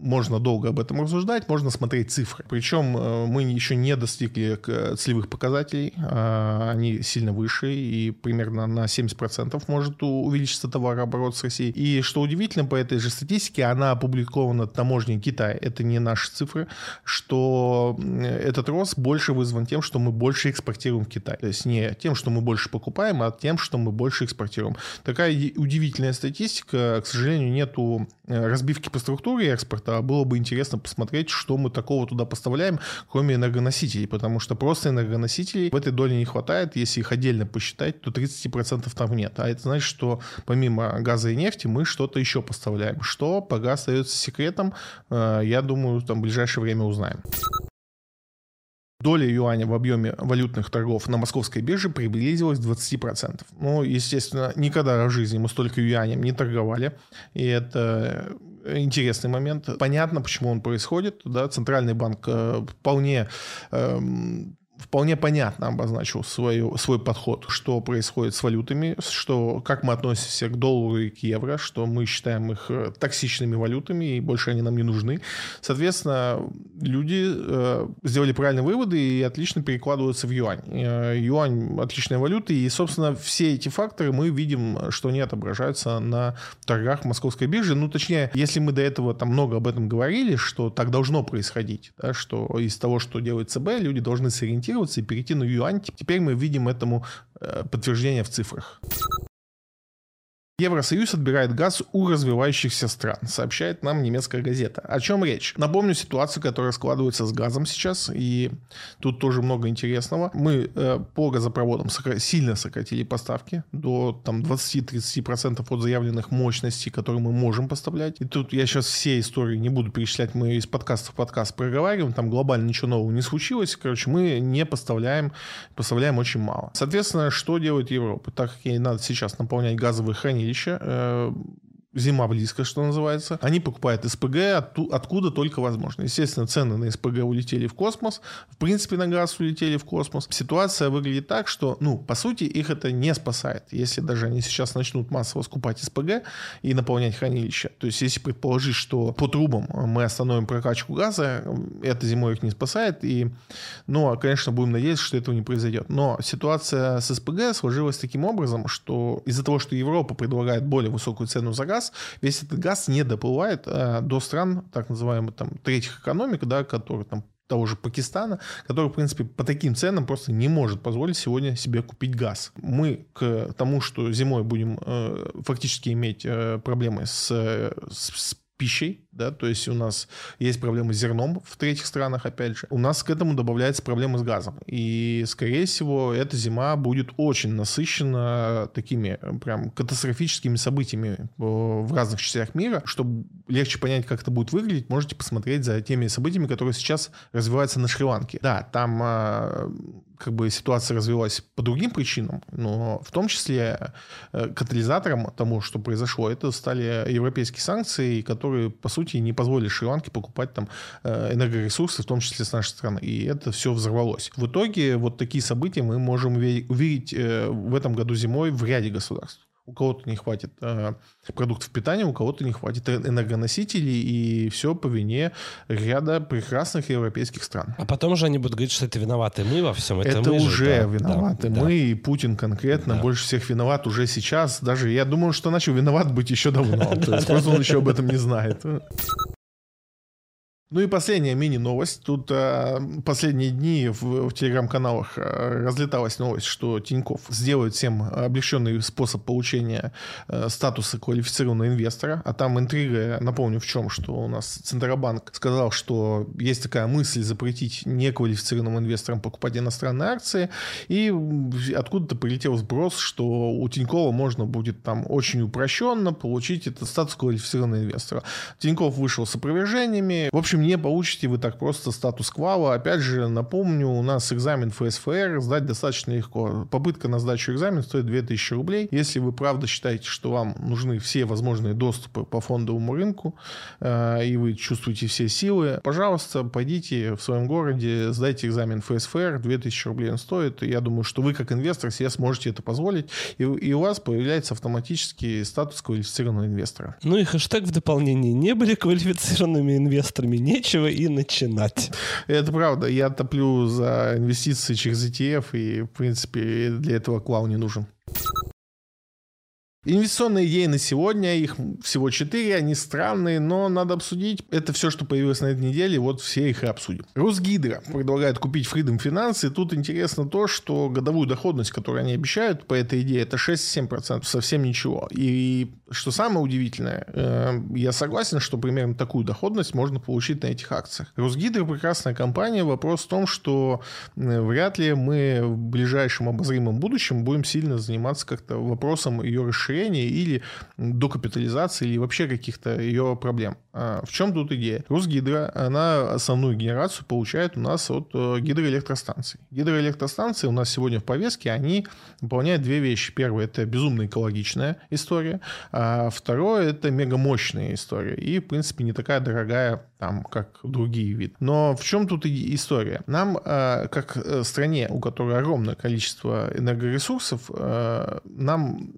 можно долго об этом рассуждать, можно смотреть цифры. Причем э, мы еще не достигли целевых показателей, а они сильно выше, и примерно на 70% может увеличиться товарооборот с Россией. И что удивительно, по этой же статистике, она опубликована таможней Китая, это не наши цифры, что этот рост больше вызван тем, что мы больше экспортируем в Китай. То есть не тем, что мы больше покупаем, а тем, что мы больше экспортируем. Такая удивительная статистика, к сожалению, нету разбивки по структуре экспорта, а было бы интересно посмотреть, что мы такого туда поставляем, кроме энергоносителей, потому что просто энергоносителей в этой доле не хватает. Если их отдельно посчитать, то 30% там нет. А это значит, что помимо газа и нефти мы что-то еще поставляем. Что пока остается секретом, э, я думаю, там в ближайшее время узнаем. Доля юаня в объеме валютных торгов на московской бирже приблизилась к 20%. Ну, естественно, никогда в жизни мы столько юанем не торговали. И это интересный момент. Понятно, почему он происходит. Да? Центральный банк э, вполне эм, вполне понятно обозначил свою, свой подход, что происходит с валютами, что, как мы относимся к доллару и к евро, что мы считаем их э, токсичными валютами, и больше они нам не нужны. Соответственно, люди э, сделали правильные выводы и отлично перекладываются в юань. Э, юань – отличная валюта, и, собственно, все эти факторы мы видим, что они отображаются на торгах московской биржи. Ну, точнее, если мы до этого там много об этом говорили, что так должно происходить, да, что из того, что делает ЦБ, люди должны сориентироваться адаптироваться и перейти на юань. Теперь мы видим этому э, подтверждение в цифрах. Евросоюз отбирает газ у развивающихся стран, сообщает нам немецкая газета. О чем речь? Напомню ситуацию, которая складывается с газом сейчас, и тут тоже много интересного. Мы э, по газопроводам сокра- сильно сократили поставки до там, 20-30% от заявленных мощностей, которые мы можем поставлять. И тут я сейчас все истории не буду перечислять, мы из подкаста в подкаст проговариваем, там глобально ничего нового не случилось. Короче, мы не поставляем, поставляем очень мало. Соответственно, что делает Европа? Так как ей надо сейчас наполнять газовые хранилища, э, зима близко, что называется. Они покупают СПГ откуда только возможно. Естественно, цены на СПГ улетели в космос, в принципе, на газ улетели в космос. Ситуация выглядит так, что, ну, по сути, их это не спасает. Если даже они сейчас начнут массово скупать СПГ и наполнять хранилища, то есть если предположить, что по трубам мы остановим прокачку газа, это зимой их не спасает, и, ну, а, конечно, будем надеяться, что этого не произойдет. Но ситуация с СПГ сложилась таким образом, что из-за того, что Европа предлагает более высокую цену за газ, газ, весь этот газ не доплывает а, до стран, так называемых там третьих экономик, да, которые там того же Пакистана, который, в принципе, по таким ценам просто не может позволить сегодня себе купить газ. Мы к тому, что зимой будем э, фактически иметь э, проблемы с, с, с пищей, да, то есть у нас есть проблемы с зерном в третьих странах, опять же. У нас к этому добавляется проблемы с газом. И, скорее всего, эта зима будет очень насыщена такими прям катастрофическими событиями в разных частях мира. Чтобы легче понять, как это будет выглядеть, можете посмотреть за теми событиями, которые сейчас развиваются на Шри-Ланке. Да, там а, как бы ситуация развилась по другим причинам, но в том числе э, катализатором тому, что произошло, это стали европейские санкции, которые, по сути, не позволили Шри-Ланке покупать там э, энергоресурсы, в том числе с нашей страны. И это все взорвалось. В итоге вот такие события мы можем увидеть э, в этом году зимой в ряде государств у кого-то не хватит э, продуктов питания, у кого-то не хватит энергоносителей, и все по вине ряда прекрасных европейских стран. А потом же они будут говорить, что это виноваты мы во всем этом. Это уже же, да, виноваты да, мы, да. и Путин конкретно да. больше всех виноват уже сейчас. Даже я думаю, что начал виноват быть еще давно. (laughs) То есть просто он еще об этом не знает. Ну и последняя мини-новость. Тут э, последние дни в, в телеграм-каналах э, разлеталась новость, что Тиньков сделает всем облегченный способ получения э, статуса квалифицированного инвестора. А там интрига, напомню, в чем, что у нас Центробанк сказал, что есть такая мысль запретить неквалифицированным инвесторам покупать иностранные акции. И откуда-то прилетел сброс, что у Тинькова можно будет там очень упрощенно получить этот статус квалифицированного инвестора. Тиньков вышел с опровержениями. В общем, не получите вы так просто статус квала. Опять же, напомню, у нас экзамен ФСФР сдать достаточно легко. Попытка на сдачу экзамена стоит 2000 рублей. Если вы правда считаете, что вам нужны все возможные доступы по фондовому рынку, э, и вы чувствуете все силы, пожалуйста, пойдите в своем городе, сдайте экзамен ФСФР, 2000 рублей он стоит. Я думаю, что вы как инвестор себе сможете это позволить, и, и у вас появляется автоматически статус квалифицированного инвестора. Ну и хэштег в дополнение. Не были квалифицированными инвесторами, нечего и начинать. Это правда. Я топлю за инвестиции через ETF, и, в принципе, для этого клау не нужен. Инвестиционные идеи на сегодня, их всего четыре, они странные, но надо обсудить. Это все, что появилось на этой неделе, вот все их и обсудим. Русгидро предлагает купить Freedom Finance, и тут интересно то, что годовую доходность, которую они обещают по этой идее, это 6-7%, совсем ничего. И что самое удивительное, э, я согласен, что примерно такую доходность можно получить на этих акциях. Русгидро прекрасная компания, вопрос в том, что э, вряд ли мы в ближайшем обозримом будущем будем сильно заниматься как-то вопросом ее расширения расширения или докапитализации, или вообще каких-то ее проблем. А в чем тут идея? Русгидро, она основную генерацию получает у нас от э, гидроэлектростанций. Гидроэлектростанции у нас сегодня в повестке, они выполняют две вещи. Первое, это безумно экологичная история, а второе, это мегамощная история. И, в принципе, не такая дорогая, там, как другие виды. Но в чем тут история? Нам, э, как э, стране, у которой огромное количество энергоресурсов, нам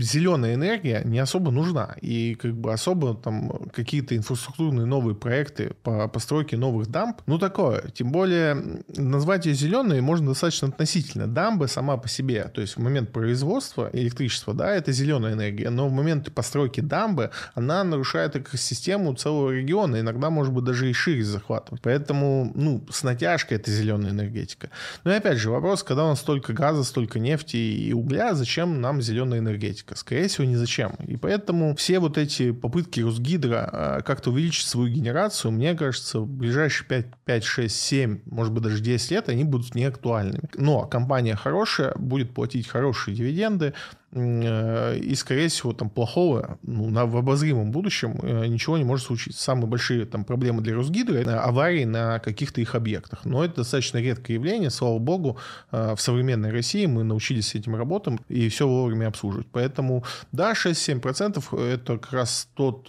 зеленая энергия не особо нужна. И как бы особо там какие-то инфраструктурные новые проекты по постройке новых дамб, ну такое. Тем более назвать ее зеленой можно достаточно относительно. Дамба сама по себе, то есть в момент производства электричества, да, это зеленая энергия, но в момент постройки дамбы она нарушает экосистему целого региона, иногда может быть даже и шире захватывать. Поэтому, ну, с натяжкой это зеленая энергетика. Но и опять же вопрос, когда у нас столько газа, столько нефти и угля, зачем нам зеленая энергетика? Энергетика? Скорее всего, ни зачем. И поэтому все вот эти попытки Росгидро а, как-то увеличить свою генерацию, мне кажется, в ближайшие 5, 5, 6, 7, может быть, даже 10 лет они будут неактуальными. Но компания хорошая, будет платить хорошие дивиденды, и, скорее всего, там плохого ну, на, в обозримом будущем э, ничего не может случиться. Самые большие там проблемы для Росгидро – это аварии на каких-то их объектах. Но это достаточно редкое явление. Слава богу, э, в современной России мы научились с этим работать и все вовремя обслуживать. Поэтому, да, 6-7% – это как раз тот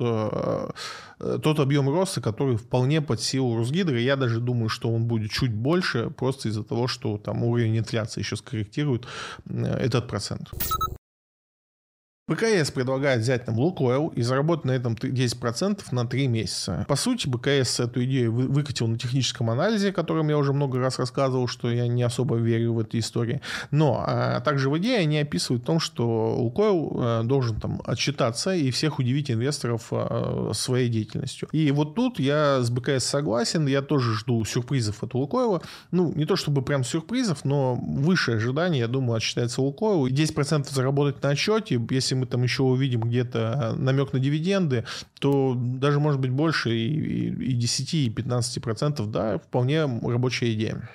тот объем роста, который вполне под силу Росгидро. Я даже думаю, что он будет чуть больше, просто из-за того, что там уровень инфляции еще скорректирует этот процент. БКС предлагает взять там Лукойл и заработать на этом 10% на 3 месяца. По сути, БКС эту идею выкатил на техническом анализе, о котором я уже много раз рассказывал, что я не особо верю в эти истории. Но а также в идее они описывают в том, что Лукойл а, должен там отчитаться и всех удивить инвесторов а, своей деятельностью. И вот тут я с БКС согласен, я тоже жду сюрпризов от Лукойла. Ну, не то чтобы прям сюрпризов, но выше ожидания, я думаю, отчитается Лукойл. 10% заработать на отчете, если мы там еще увидим где-то намек на дивиденды, то даже может быть больше и, и 10, и 15 процентов, да, вполне рабочая идея.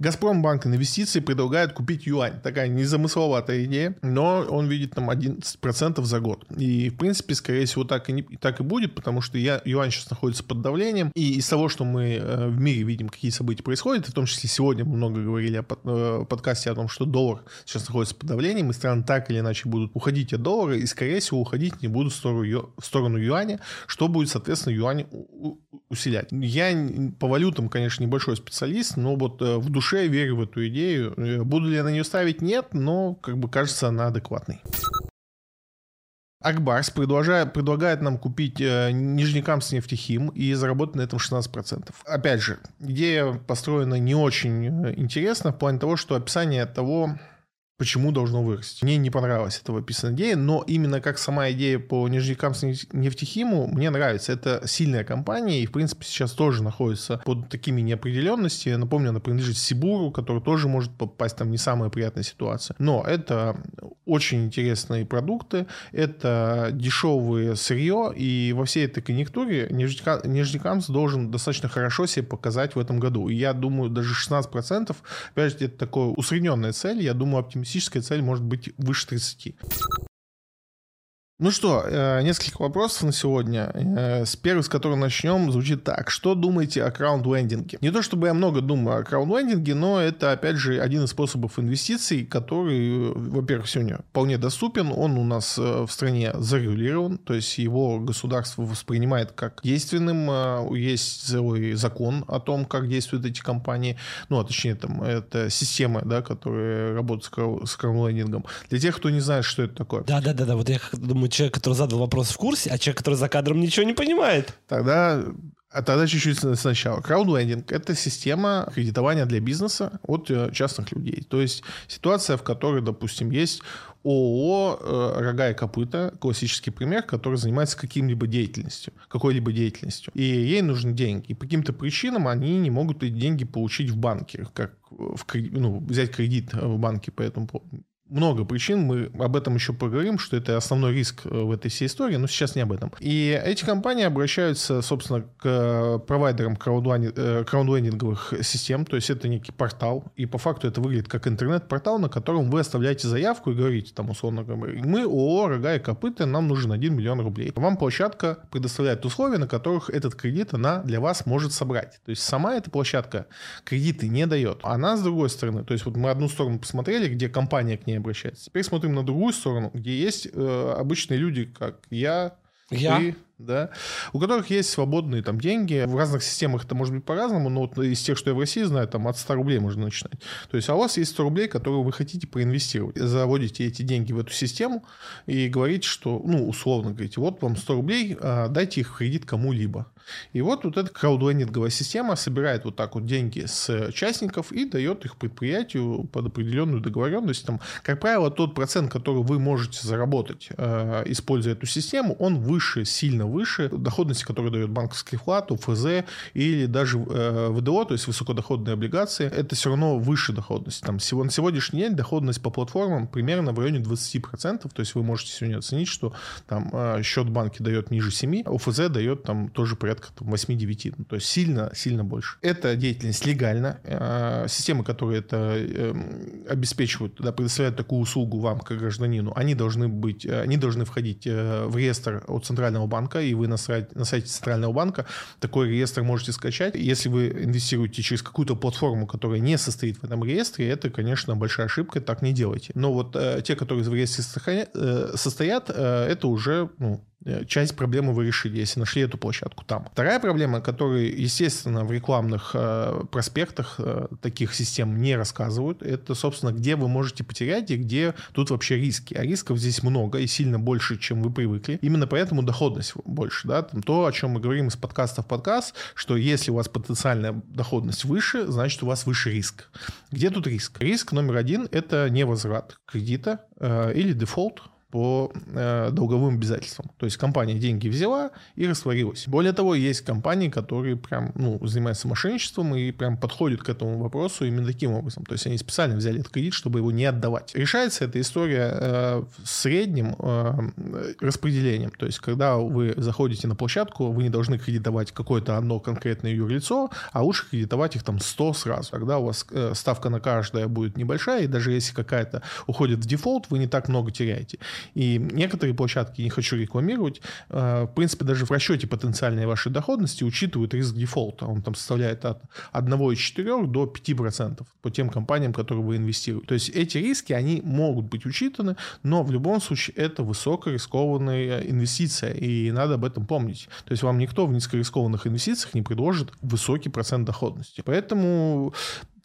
Газпромбанк инвестиций предлагает купить юань. Такая незамысловатая идея, но он видит там 11% за год. И, в принципе, скорее всего, так и, не, так и будет, потому что я, юань сейчас находится под давлением. И из того, что мы э, в мире видим, какие события происходят, в том числе сегодня мы много говорили о под, э, подкасте о том, что доллар сейчас находится под давлением, и страны так или иначе будут уходить от доллара, и, скорее всего, уходить не будут в сторону, в сторону юаня, что будет, соответственно, юань усилять. Я по валютам, конечно, небольшой специалист, но вот э, в душе душе верю в эту идею. Э, буду ли я на нее ставить? Нет, но, как бы, кажется, она адекватной. Акбарс предлагает, нам купить э, Нижнекамск нефтехим и заработать на этом 16%. Опять же, идея построена не очень э, интересно в плане того, что описание того, почему должно вырасти. Мне не понравилась эта описанная идея, но именно как сама идея по Нижнекамск нефтехиму мне нравится. Это сильная компания и, в принципе, сейчас тоже находится под такими неопределенностями. Напомню, она принадлежит Сибуру, который тоже может попасть там не самая приятная ситуация. Но это очень интересные продукты, это дешевое сырье, и во всей этой конъюнктуре Нижнекамск должен достаточно хорошо себя показать в этом году. И я думаю, даже 16%, опять же, это такая усредненная цель, я думаю, оптимизация оптимистическая цель может быть выше 30. Ну что, э, несколько вопросов на сегодня. Э, с первым, с которого начнем, звучит так. Что думаете о краунд-лендинге? Не то чтобы я много думаю о краунд-лендинге, но это, опять же, один из способов инвестиций, который, во-первых, сегодня вполне доступен. Он у нас э, в стране зарегулирован, то есть его государство воспринимает как действенным. Есть целый закон о том, как действуют эти компании. Ну, а точнее, там, это система, да, которая работает с краунд-лендингом. Для тех, кто не знает, что это такое. Да-да-да, вот я думаю, человек, который задал вопрос в курсе, а человек, который за кадром ничего не понимает. Тогда а тогда чуть-чуть сначала. Краудлендинг – это система кредитования для бизнеса от э, частных людей. То есть ситуация, в которой, допустим, есть ООО э, «Рога и копыта», классический пример, который занимается каким-либо деятельностью, какой-либо деятельностью. И ей нужны деньги. И по каким-то причинам они не могут эти деньги получить в банке, как в, ну, взять кредит в банке по этому поводу много причин, мы об этом еще поговорим, что это основной риск э, в этой всей истории, но сейчас не об этом. И эти компании обращаются, собственно, к э, провайдерам э, краудлендинговых систем, то есть это некий портал, и по факту это выглядит как интернет-портал, на котором вы оставляете заявку и говорите, там, условно говоря, мы ООО «Рога и копыта», нам нужен 1 миллион рублей. Вам площадка предоставляет условия, на которых этот кредит она для вас может собрать. То есть сама эта площадка кредиты не дает. Она, с другой стороны, то есть вот мы одну сторону посмотрели, где компания к ней обращается. Теперь смотрим на другую сторону, где есть э, обычные люди, как я, я? ты, да, у которых есть свободные там деньги. В разных системах это может быть по-разному, но вот из тех, что я в России знаю, там от 100 рублей можно начинать. То есть, а у вас есть 100 рублей, которые вы хотите проинвестировать. Заводите эти деньги в эту систему и говорите, что, ну, условно говорите, вот вам 100 рублей, а, дайте их в кредит кому-либо. И вот, вот эта краудлендинговая система собирает вот так вот деньги с участников и дает их предприятию под определенную договоренность. Там, как правило, тот процент, который вы можете заработать, э, используя эту систему, он выше, сильно выше доходности, которую дает банковский вклад, УФЗ или даже э, ВДО, то есть высокодоходные облигации. Это все равно выше доходность. Там, на сегодняшний день доходность по платформам примерно в районе 20%. То есть вы можете сегодня оценить, что там э, счет банки дает ниже 7, а УФЗ дает там тоже порядка порядка 8-9, ну, то есть сильно, сильно больше. Эта деятельность легальна. Э, системы, которые это эм, обеспечивают, да, предоставляют такую услугу вам, как гражданину, они должны быть, они должны входить в реестр от Центрального банка, и вы на сайте, на сайте Центрального банка такой реестр можете скачать. Если вы инвестируете через какую-то платформу, которая не состоит в этом реестре, это, конечно, большая ошибка, так не делайте. Но вот те, которые в реестре состоят, это уже ну, Э, часть проблемы вы решили, если нашли эту площадку там. Вторая проблема, которую, естественно, в рекламных э, проспектах э, таких систем не рассказывают, это, собственно, где вы можете потерять и где тут вообще риски. А рисков здесь много и сильно больше, чем вы привыкли. Именно поэтому доходность больше. Да? Там то, о чем мы говорим из подкаста в подкаст, что если у вас потенциальная доходность выше, значит, у вас выше риск. Где тут риск? Риск номер один – это невозврат кредита э, или дефолт по э, долговым обязательствам. То есть компания деньги взяла и растворилась. Более того, есть компании, которые прям ну, занимаются мошенничеством и прям подходят к этому вопросу именно таким образом. То есть они специально взяли этот кредит, чтобы его не отдавать. Решается эта история э, средним э, распределением. То есть когда вы заходите на площадку, вы не должны кредитовать какое-то одно конкретное юрлицо, а лучше кредитовать их там 100 сразу. Тогда у вас э, ставка на каждое будет небольшая, и даже если какая-то уходит в дефолт, вы не так много теряете. И некоторые площадки, не хочу рекламировать, э, в принципе, даже в расчете потенциальной вашей доходности учитывают риск дефолта. Он там составляет от 1,4 до 5% по тем компаниям, которые вы инвестируете. То есть эти риски, они могут быть учитаны, но в любом случае это высокорискованная инвестиция, и надо об этом помнить. То есть вам никто в низкорискованных инвестициях не предложит высокий процент доходности. Поэтому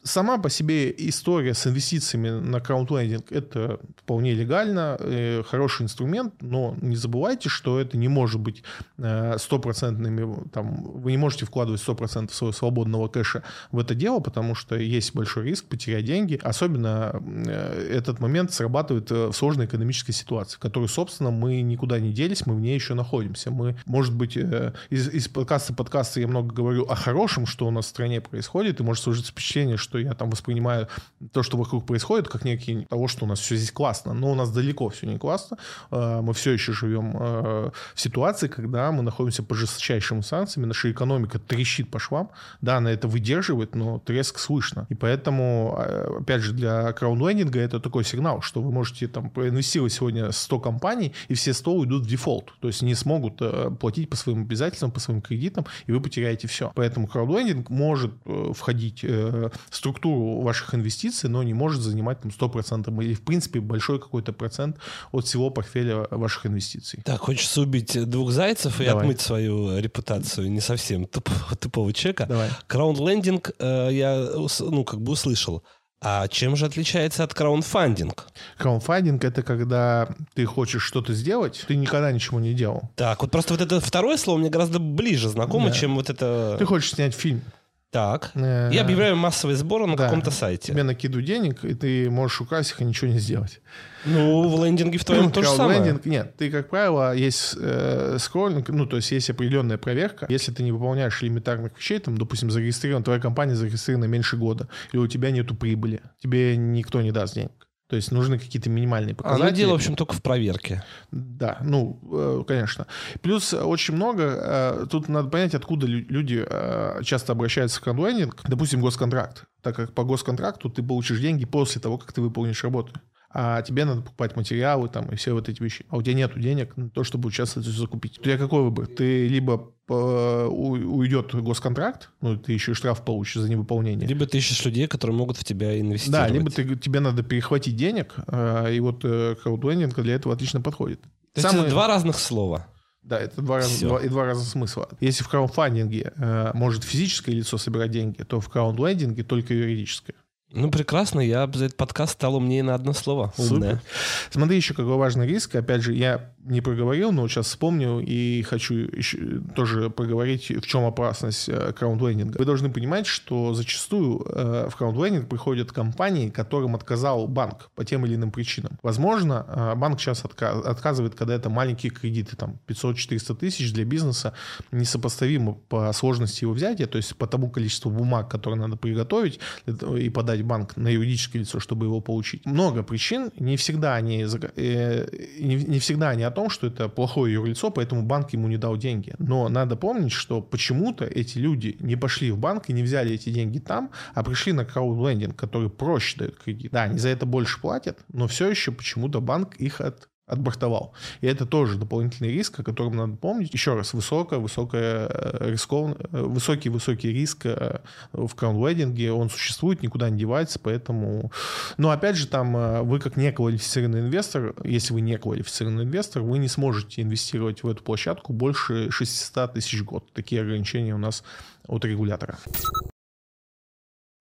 Сама по себе история с инвестициями на краудлендинг – это вполне легально, э, хороший инструмент, но не забывайте, что это не может быть э, стопроцентными, там, вы не можете вкладывать 100% своего свободного кэша в это дело, потому что есть большой риск потерять деньги. Особенно э, этот момент срабатывает в сложной экономической ситуации, в которой, собственно, мы никуда не делись, мы в ней еще находимся. Мы, может быть, из, из подкаста подкаста я много говорю о хорошем, что у нас в стране происходит, и может сложиться впечатление, что что я там воспринимаю то, что вокруг происходит, как некий того, что у нас все здесь классно. Но у нас далеко все не классно. Э, мы все еще живем э, в ситуации, когда мы находимся под жесточайшими санкциями, наша экономика трещит по швам. Да, она это выдерживает, но треск слышно. И поэтому, э, опять же, для краудлендинга это такой сигнал, что вы можете там проинвестировать сегодня 100 компаний, и все 100 уйдут в дефолт. То есть не смогут платить по своим обязательствам, по своим кредитам, и вы потеряете все. Поэтому краудлендинг может входить в структуру ваших инвестиций, но не может занимать там 100% или, в принципе, большой какой-то процент от всего портфеля ваших инвестиций. Так, хочется убить двух зайцев и Давай. отмыть свою репутацию не совсем тупого, тупого человека. Давай. Краудлендинг э, я ну, как бы услышал. А чем же отличается от краундфандинг? Краундфандинг — это когда ты хочешь что-то сделать, ты никогда ничего не делал. Так, вот просто вот это второе слово мне гораздо ближе знакомо, да. чем вот это... Ты хочешь снять фильм. Так. Э, и объявляю массовый сбор на да. каком-то сайте. Тебе накидывают денег, и ты можешь украсть их и ничего не сделать. Ну, в лендинге в твоем ну, то же самое. Лендинг, нет, ты, как правило, есть э, скроллинг, ну, то есть есть определенная проверка. Если ты не выполняешь элементарных вещей, там, допустим, зарегистрирован, твоя компания зарегистрирована меньше года, или у тебя нету прибыли, тебе никто не даст денег. То есть нужны какие-то минимальные показатели. А, ну, дело, в общем, только в проверке. Да, ну, э, конечно. Плюс очень много, э, тут надо понять, откуда люди э, часто обращаются в контролинг. Допустим, госконтракт. Так как по госконтракту ты получишь деньги после того, как ты выполнишь работу а тебе надо покупать материалы там и все вот эти вещи, а у тебя нет денег на то, чтобы участвовать и закупить. У тебя какой выбор? Ты либо уйдет госконтракт, ну, ты еще и штраф получишь за невыполнение. Либо ты ищешь людей, которые могут в тебя инвестировать. Да, либо ты, тебе надо перехватить денег, а, и вот э, краудлендинг для этого отлично подходит. То Самое... это два разных слова. Да, это два, раз, два, и два раза смысла. Если в краудфандинге э, может физическое лицо собирать деньги, то в краудлендинге только юридическое. Ну, прекрасно. Я за этот подкаст стал умнее на одно слово. Супер. Смотри, еще какой важный риск. Опять же, я не проговорил, но сейчас вспомню и хочу еще тоже поговорить, в чем опасность э, краудлендинга. Вы должны понимать, что зачастую э, в краудлендинг приходят компании, которым отказал банк по тем или иным причинам. Возможно, э, банк сейчас отказывает, когда это маленькие кредиты, там 500-400 тысяч для бизнеса, несопоставимо по сложности его взятия, то есть по тому количеству бумаг, которые надо приготовить и подать в банк на юридическое лицо, чтобы его получить. Много причин, не всегда они, не всегда они том, что это плохое юрлицо, поэтому банк ему не дал деньги. Но надо помнить, что почему-то эти люди не пошли в банк и не взяли эти деньги там, а пришли на краудлендинг, который проще дает кредит. Да, они за это больше платят, но все еще почему-то банк их от отбортовал. И это тоже дополнительный риск, о котором надо помнить. Еще раз, высокая, высокая э, рисков... Э, высокий, высокий риск э, в краунвейдинге, он существует, никуда не девается, поэтому... Но опять же, там вы как неквалифицированный инвестор, если вы не квалифицированный инвестор, вы не сможете инвестировать в эту площадку больше 600 тысяч в год. Такие ограничения у нас от регулятора.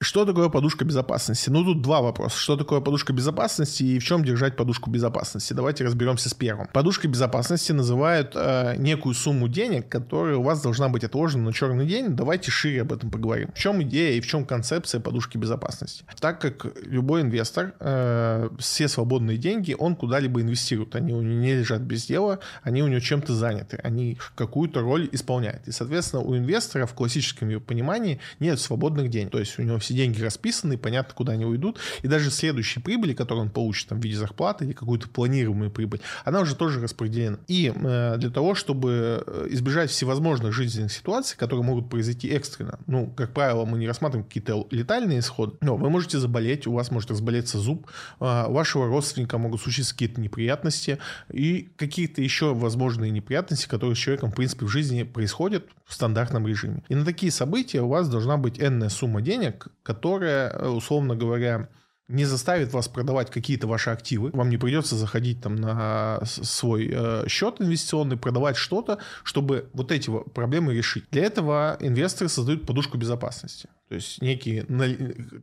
Что такое подушка безопасности? Ну, тут два вопроса. Что такое подушка безопасности и в чем держать подушку безопасности? Давайте разберемся с первым. Подушкой безопасности называют э, некую сумму денег, которая у вас должна быть отложена на черный день. Давайте шире об этом поговорим. В чем идея и в чем концепция подушки безопасности? Так как любой инвестор, э, все свободные деньги, он куда-либо инвестирует. Они у него не лежат без дела, они у него чем-то заняты, они какую-то роль исполняют. И, соответственно, у инвестора в классическом его понимании нет свободных денег. То есть у него все деньги расписаны, понятно, куда они уйдут. И даже следующие прибыли, которые он получит там, в виде зарплаты или какую-то планируемую прибыль, она уже тоже распределена. И э, для того, чтобы э, избежать всевозможных жизненных ситуаций, которые могут произойти экстренно, ну, как правило, мы не рассматриваем какие-то летальные исходы, но вы можете заболеть, у вас может разболеться зуб, э, у вашего родственника могут случиться какие-то неприятности и какие-то еще возможные неприятности, которые с человеком, в принципе, в жизни происходят в стандартном режиме. И на такие события у вас должна быть энная сумма денег, которая, э, условно говоря, не заставит вас продавать какие-то ваши активы. Вам не придется заходить там на свой э, счет инвестиционный, продавать что-то, чтобы вот эти проблемы решить. Для этого инвесторы создают подушку безопасности. То есть некие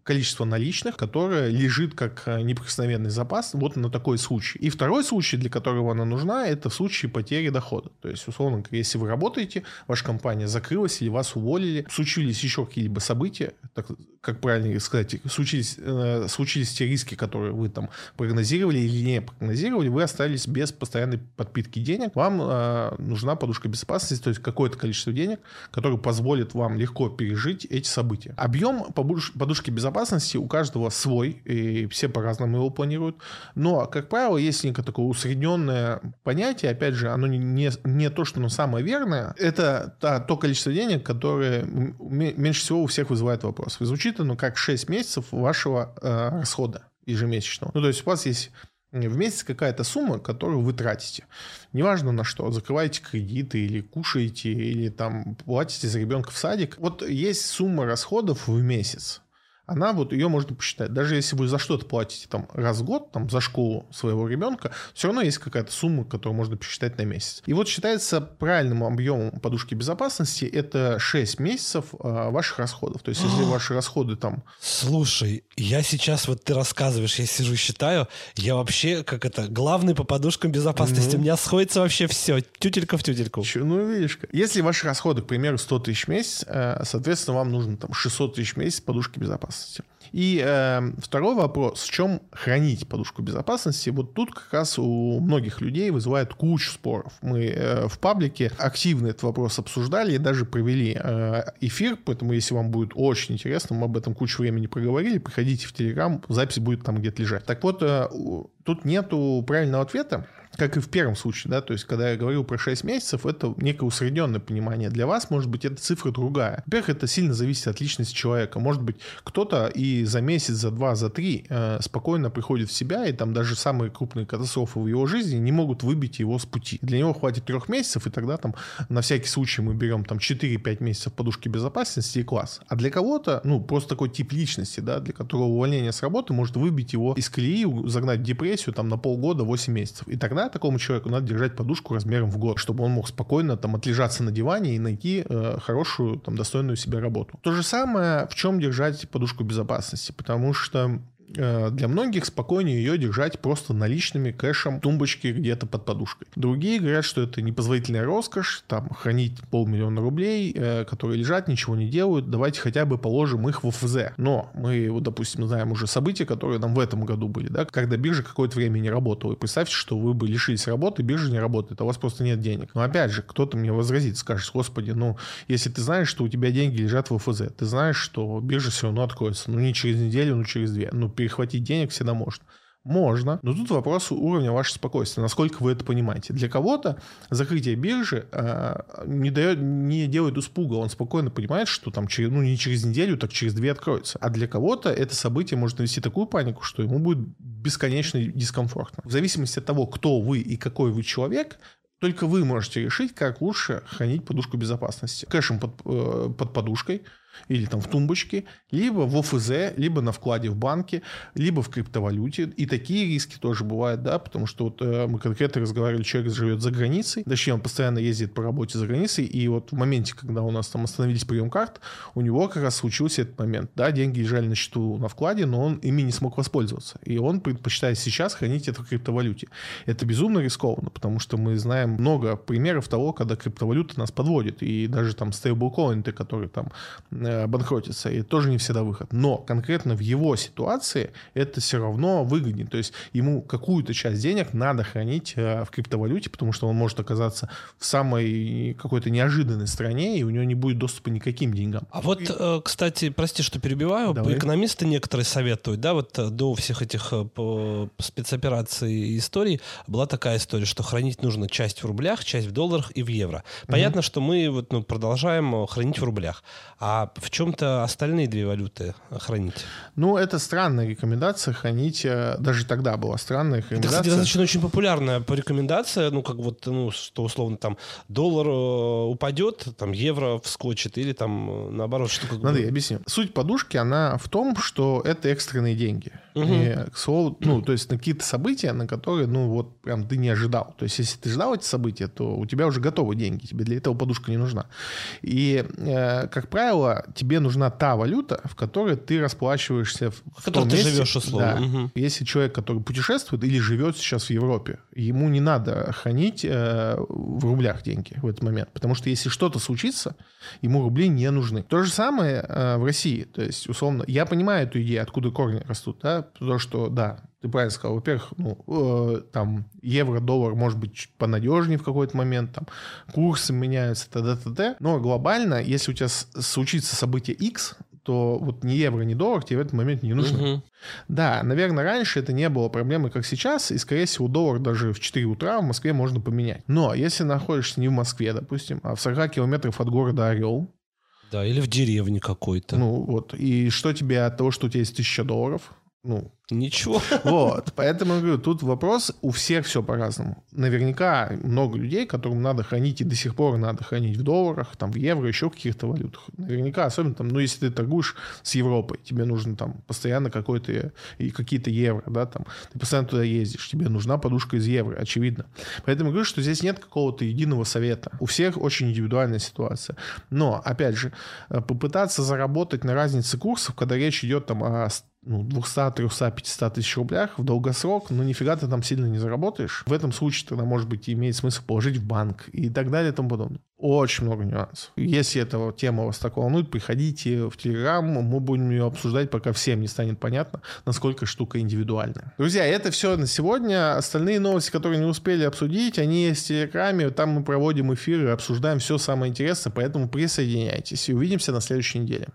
количество наличных, которое лежит как э, неприкосновенный запас вот на такой случай. И второй случай, для которого она нужна, это в случае потери дохода. То есть, условно если вы работаете, ваша компания закрылась или вас уволили, случились еще какие-либо события, так, как правильно сказать, случились, э, случились те риски, которые вы там прогнозировали или не прогнозировали, вы остались без постоянной подпитки денег, вам э, нужна подушка безопасности, то есть какое-то количество денег, которое позволит вам легко пережить эти события. Объем подушки безопасности у каждого свой, и все по-разному его планируют. Но, как правило, есть некое такое усредненное понятие, опять же, оно не, не, то, что оно самое верное, это та, то количество денег, которое меньше всего у всех вызывает вопрос. Звучит оно как 6 месяцев вашего э, расхода ежемесячного. Ну, то есть у вас есть в месяц какая-то сумма, которую вы тратите. Неважно на что, закрываете кредиты или кушаете, или там платите за ребенка в садик. Вот есть сумма расходов в месяц. Она вот ее можно посчитать. Даже если вы за что-то платите там раз в год, там за школу своего ребенка, все равно есть какая-то сумма, которую можно посчитать на месяц. И вот считается правильным объемом подушки безопасности это 6 месяцев а, ваших расходов. То есть если ваши расходы там... Слушай, я сейчас вот ты рассказываешь, я сижу считаю, я вообще как это главный по подушкам безопасности. Mm-hmm. У меня сходится вообще все, тютелька в тютельку. Че, ну видишь, если ваши расходы, к примеру, 100 тысяч в месяц, э, соответственно, вам нужно там 600 тысяч в месяц подушки безопасности. ます。И э, второй вопрос, в чем хранить подушку безопасности? Вот тут как раз у многих людей вызывает кучу споров. Мы э, в паблике активно этот вопрос обсуждали и даже провели э, эфир, поэтому если вам будет очень интересно, мы об этом кучу времени проговорили, приходите в Телеграм, запись будет там где-то лежать. Так вот, э, тут нету правильного ответа как и в первом случае, да, то есть, когда я говорил про 6 месяцев, это некое усредненное понимание. Для вас, может быть, эта цифра другая. Во-первых, это сильно зависит от личности человека. Может быть, кто-то и за месяц, за два, за три э, спокойно приходит в себя, и там даже самые крупные катастрофы в его жизни не могут выбить его с пути. Для него хватит трех месяцев, и тогда там на всякий случай мы берем там 4-5 месяцев подушки безопасности и класс. А для кого-то, ну, просто такой тип личности, да, для которого увольнение с работы может выбить его из колеи, загнать в депрессию там на полгода, 8 месяцев. И тогда такому человеку надо держать подушку размером в год, чтобы он мог спокойно там отлежаться на диване и найти э, хорошую, там, достойную себе работу. То же самое, в чем держать подушку безопасности, потому что для многих спокойнее ее держать просто наличными кэшем тумбочки где-то под подушкой. Другие говорят, что это непозволительная роскошь, там хранить полмиллиона рублей, э, которые лежат, ничего не делают, давайте хотя бы положим их в ФЗ. Но мы, вот, допустим, знаем уже события, которые нам в этом году были, да, когда биржа какое-то время не работала. И представьте, что вы бы лишились работы, биржа не работает, а у вас просто нет денег. Но опять же, кто-то мне возразит, скажет, господи, ну, если ты знаешь, что у тебя деньги лежат в ФЗ, ты знаешь, что биржа все равно откроется, ну, не через неделю, ну, через две. Ну, перехватить денег всегда можно. Можно, но тут вопрос уровня вашего спокойствия, насколько вы это понимаете. Для кого-то закрытие биржи э, не, дает, не делает испуга, он спокойно понимает, что там через, ну, не через неделю, так через две откроется. А для кого-то это событие может навести такую панику, что ему будет бесконечно дискомфортно. В зависимости от того, кто вы и какой вы человек, только вы можете решить, как лучше хранить подушку безопасности. Кэшем под, э, под подушкой – или там в тумбочке, либо в ОФЗ, либо на вкладе в банке, либо в криптовалюте. И такие риски тоже бывают, да, потому что вот э, мы конкретно разговаривали, человек живет за границей, точнее, он постоянно ездит по работе за границей, и вот в моменте, когда у нас там остановились прием карт, у него как раз случился этот момент, да, деньги лежали на счету на вкладе, но он ими не смог воспользоваться, и он предпочитает сейчас хранить это в криптовалюте. Это безумно рискованно, потому что мы знаем много примеров того, когда криптовалюта нас подводит, и даже там стейблкоины, которые там банкротится, и тоже не всегда выход. Но конкретно в его ситуации это все равно выгоднее. То есть ему какую-то часть денег надо хранить э, в криптовалюте, потому что он может оказаться в самой какой-то неожиданной стране, и у него не будет доступа ни к каким деньгам. А вот, э, кстати, прости, что перебиваю, Давай. экономисты некоторые советуют, да, вот до всех этих спецопераций и историй была такая история, что хранить нужно часть в рублях, часть в долларах и в евро. Понятно, угу. что мы вот, ну, продолжаем хранить в рублях. А в чем-то остальные две валюты хранить? Ну, это странная рекомендация хранить. Э, даже тогда была странная рекомендация. Это, кстати, достаточно очень популярная рекомендация. Ну, как вот, ну, что условно там доллар э, упадет, там евро вскочит или там э, наоборот. Что Смотри, объясню. Суть подушки, она в том, что это экстренные деньги. Угу. И, к слову, ну, то есть на какие-то события, на которые, ну, вот прям ты не ожидал. То есть если ты ждал эти события, то у тебя уже готовы деньги. Тебе для этого подушка не нужна. И, э, как правило, тебе нужна та валюта, в которой ты расплачиваешься в, в том ты месте. живешь, условно. Да. Угу. Если человек, который путешествует или живет сейчас в Европе, ему не надо хранить э, в рублях деньги в этот момент. Потому что если что-то случится, ему рубли не нужны. То же самое э, в России. То есть, условно, я понимаю эту идею, откуда корни растут. Да? То, что, да, ты правильно сказал, во-первых, ну, э, там евро, доллар может быть понадежнее в какой-то момент, там курсы меняются, т.д. т.д. Но глобально, если у тебя случится событие X, то вот ни евро, ни доллар тебе в этот момент не нужны. Угу. Да, наверное, раньше это не было проблемой, как сейчас, и, скорее всего, доллар даже в 4 утра в Москве можно поменять. Но если находишься не в Москве, допустим, а в 40 километрах от города Орел, да, или в деревне какой-то. Ну вот, и что тебе от того, что у тебя есть 1000 долларов? Ну, Ничего. (laughs) Вот, поэтому говорю, тут вопрос, у всех все по-разному. Наверняка много людей, которым надо хранить, и до сих пор надо хранить в долларах, там, в евро, еще в каких-то валютах. Наверняка, особенно там, ну, если ты торгуешь с Европой, тебе нужно там постоянно какой-то, и какие-то евро, да, там, ты постоянно туда ездишь, тебе нужна подушка из евро, очевидно. Поэтому говорю, что здесь нет какого-то единого совета. У всех очень индивидуальная ситуация. Но, опять же, э, попытаться заработать на разнице курсов, когда речь идет там о ну, 200, 300, 500 тысяч рублях в долгосрок, ну, нифига ты там сильно не заработаешь. В этом случае тогда, может быть, имеет смысл положить в банк и так далее и тому подобное. Очень много нюансов. Если эта тема вас так волнует, приходите в Телеграм, мы будем ее обсуждать, пока всем не станет понятно, насколько штука индивидуальная. Друзья, это все на сегодня. Остальные новости, которые не успели обсудить, они есть в Телеграме. Там мы проводим эфиры, обсуждаем все самое интересное, поэтому присоединяйтесь. И увидимся на следующей неделе.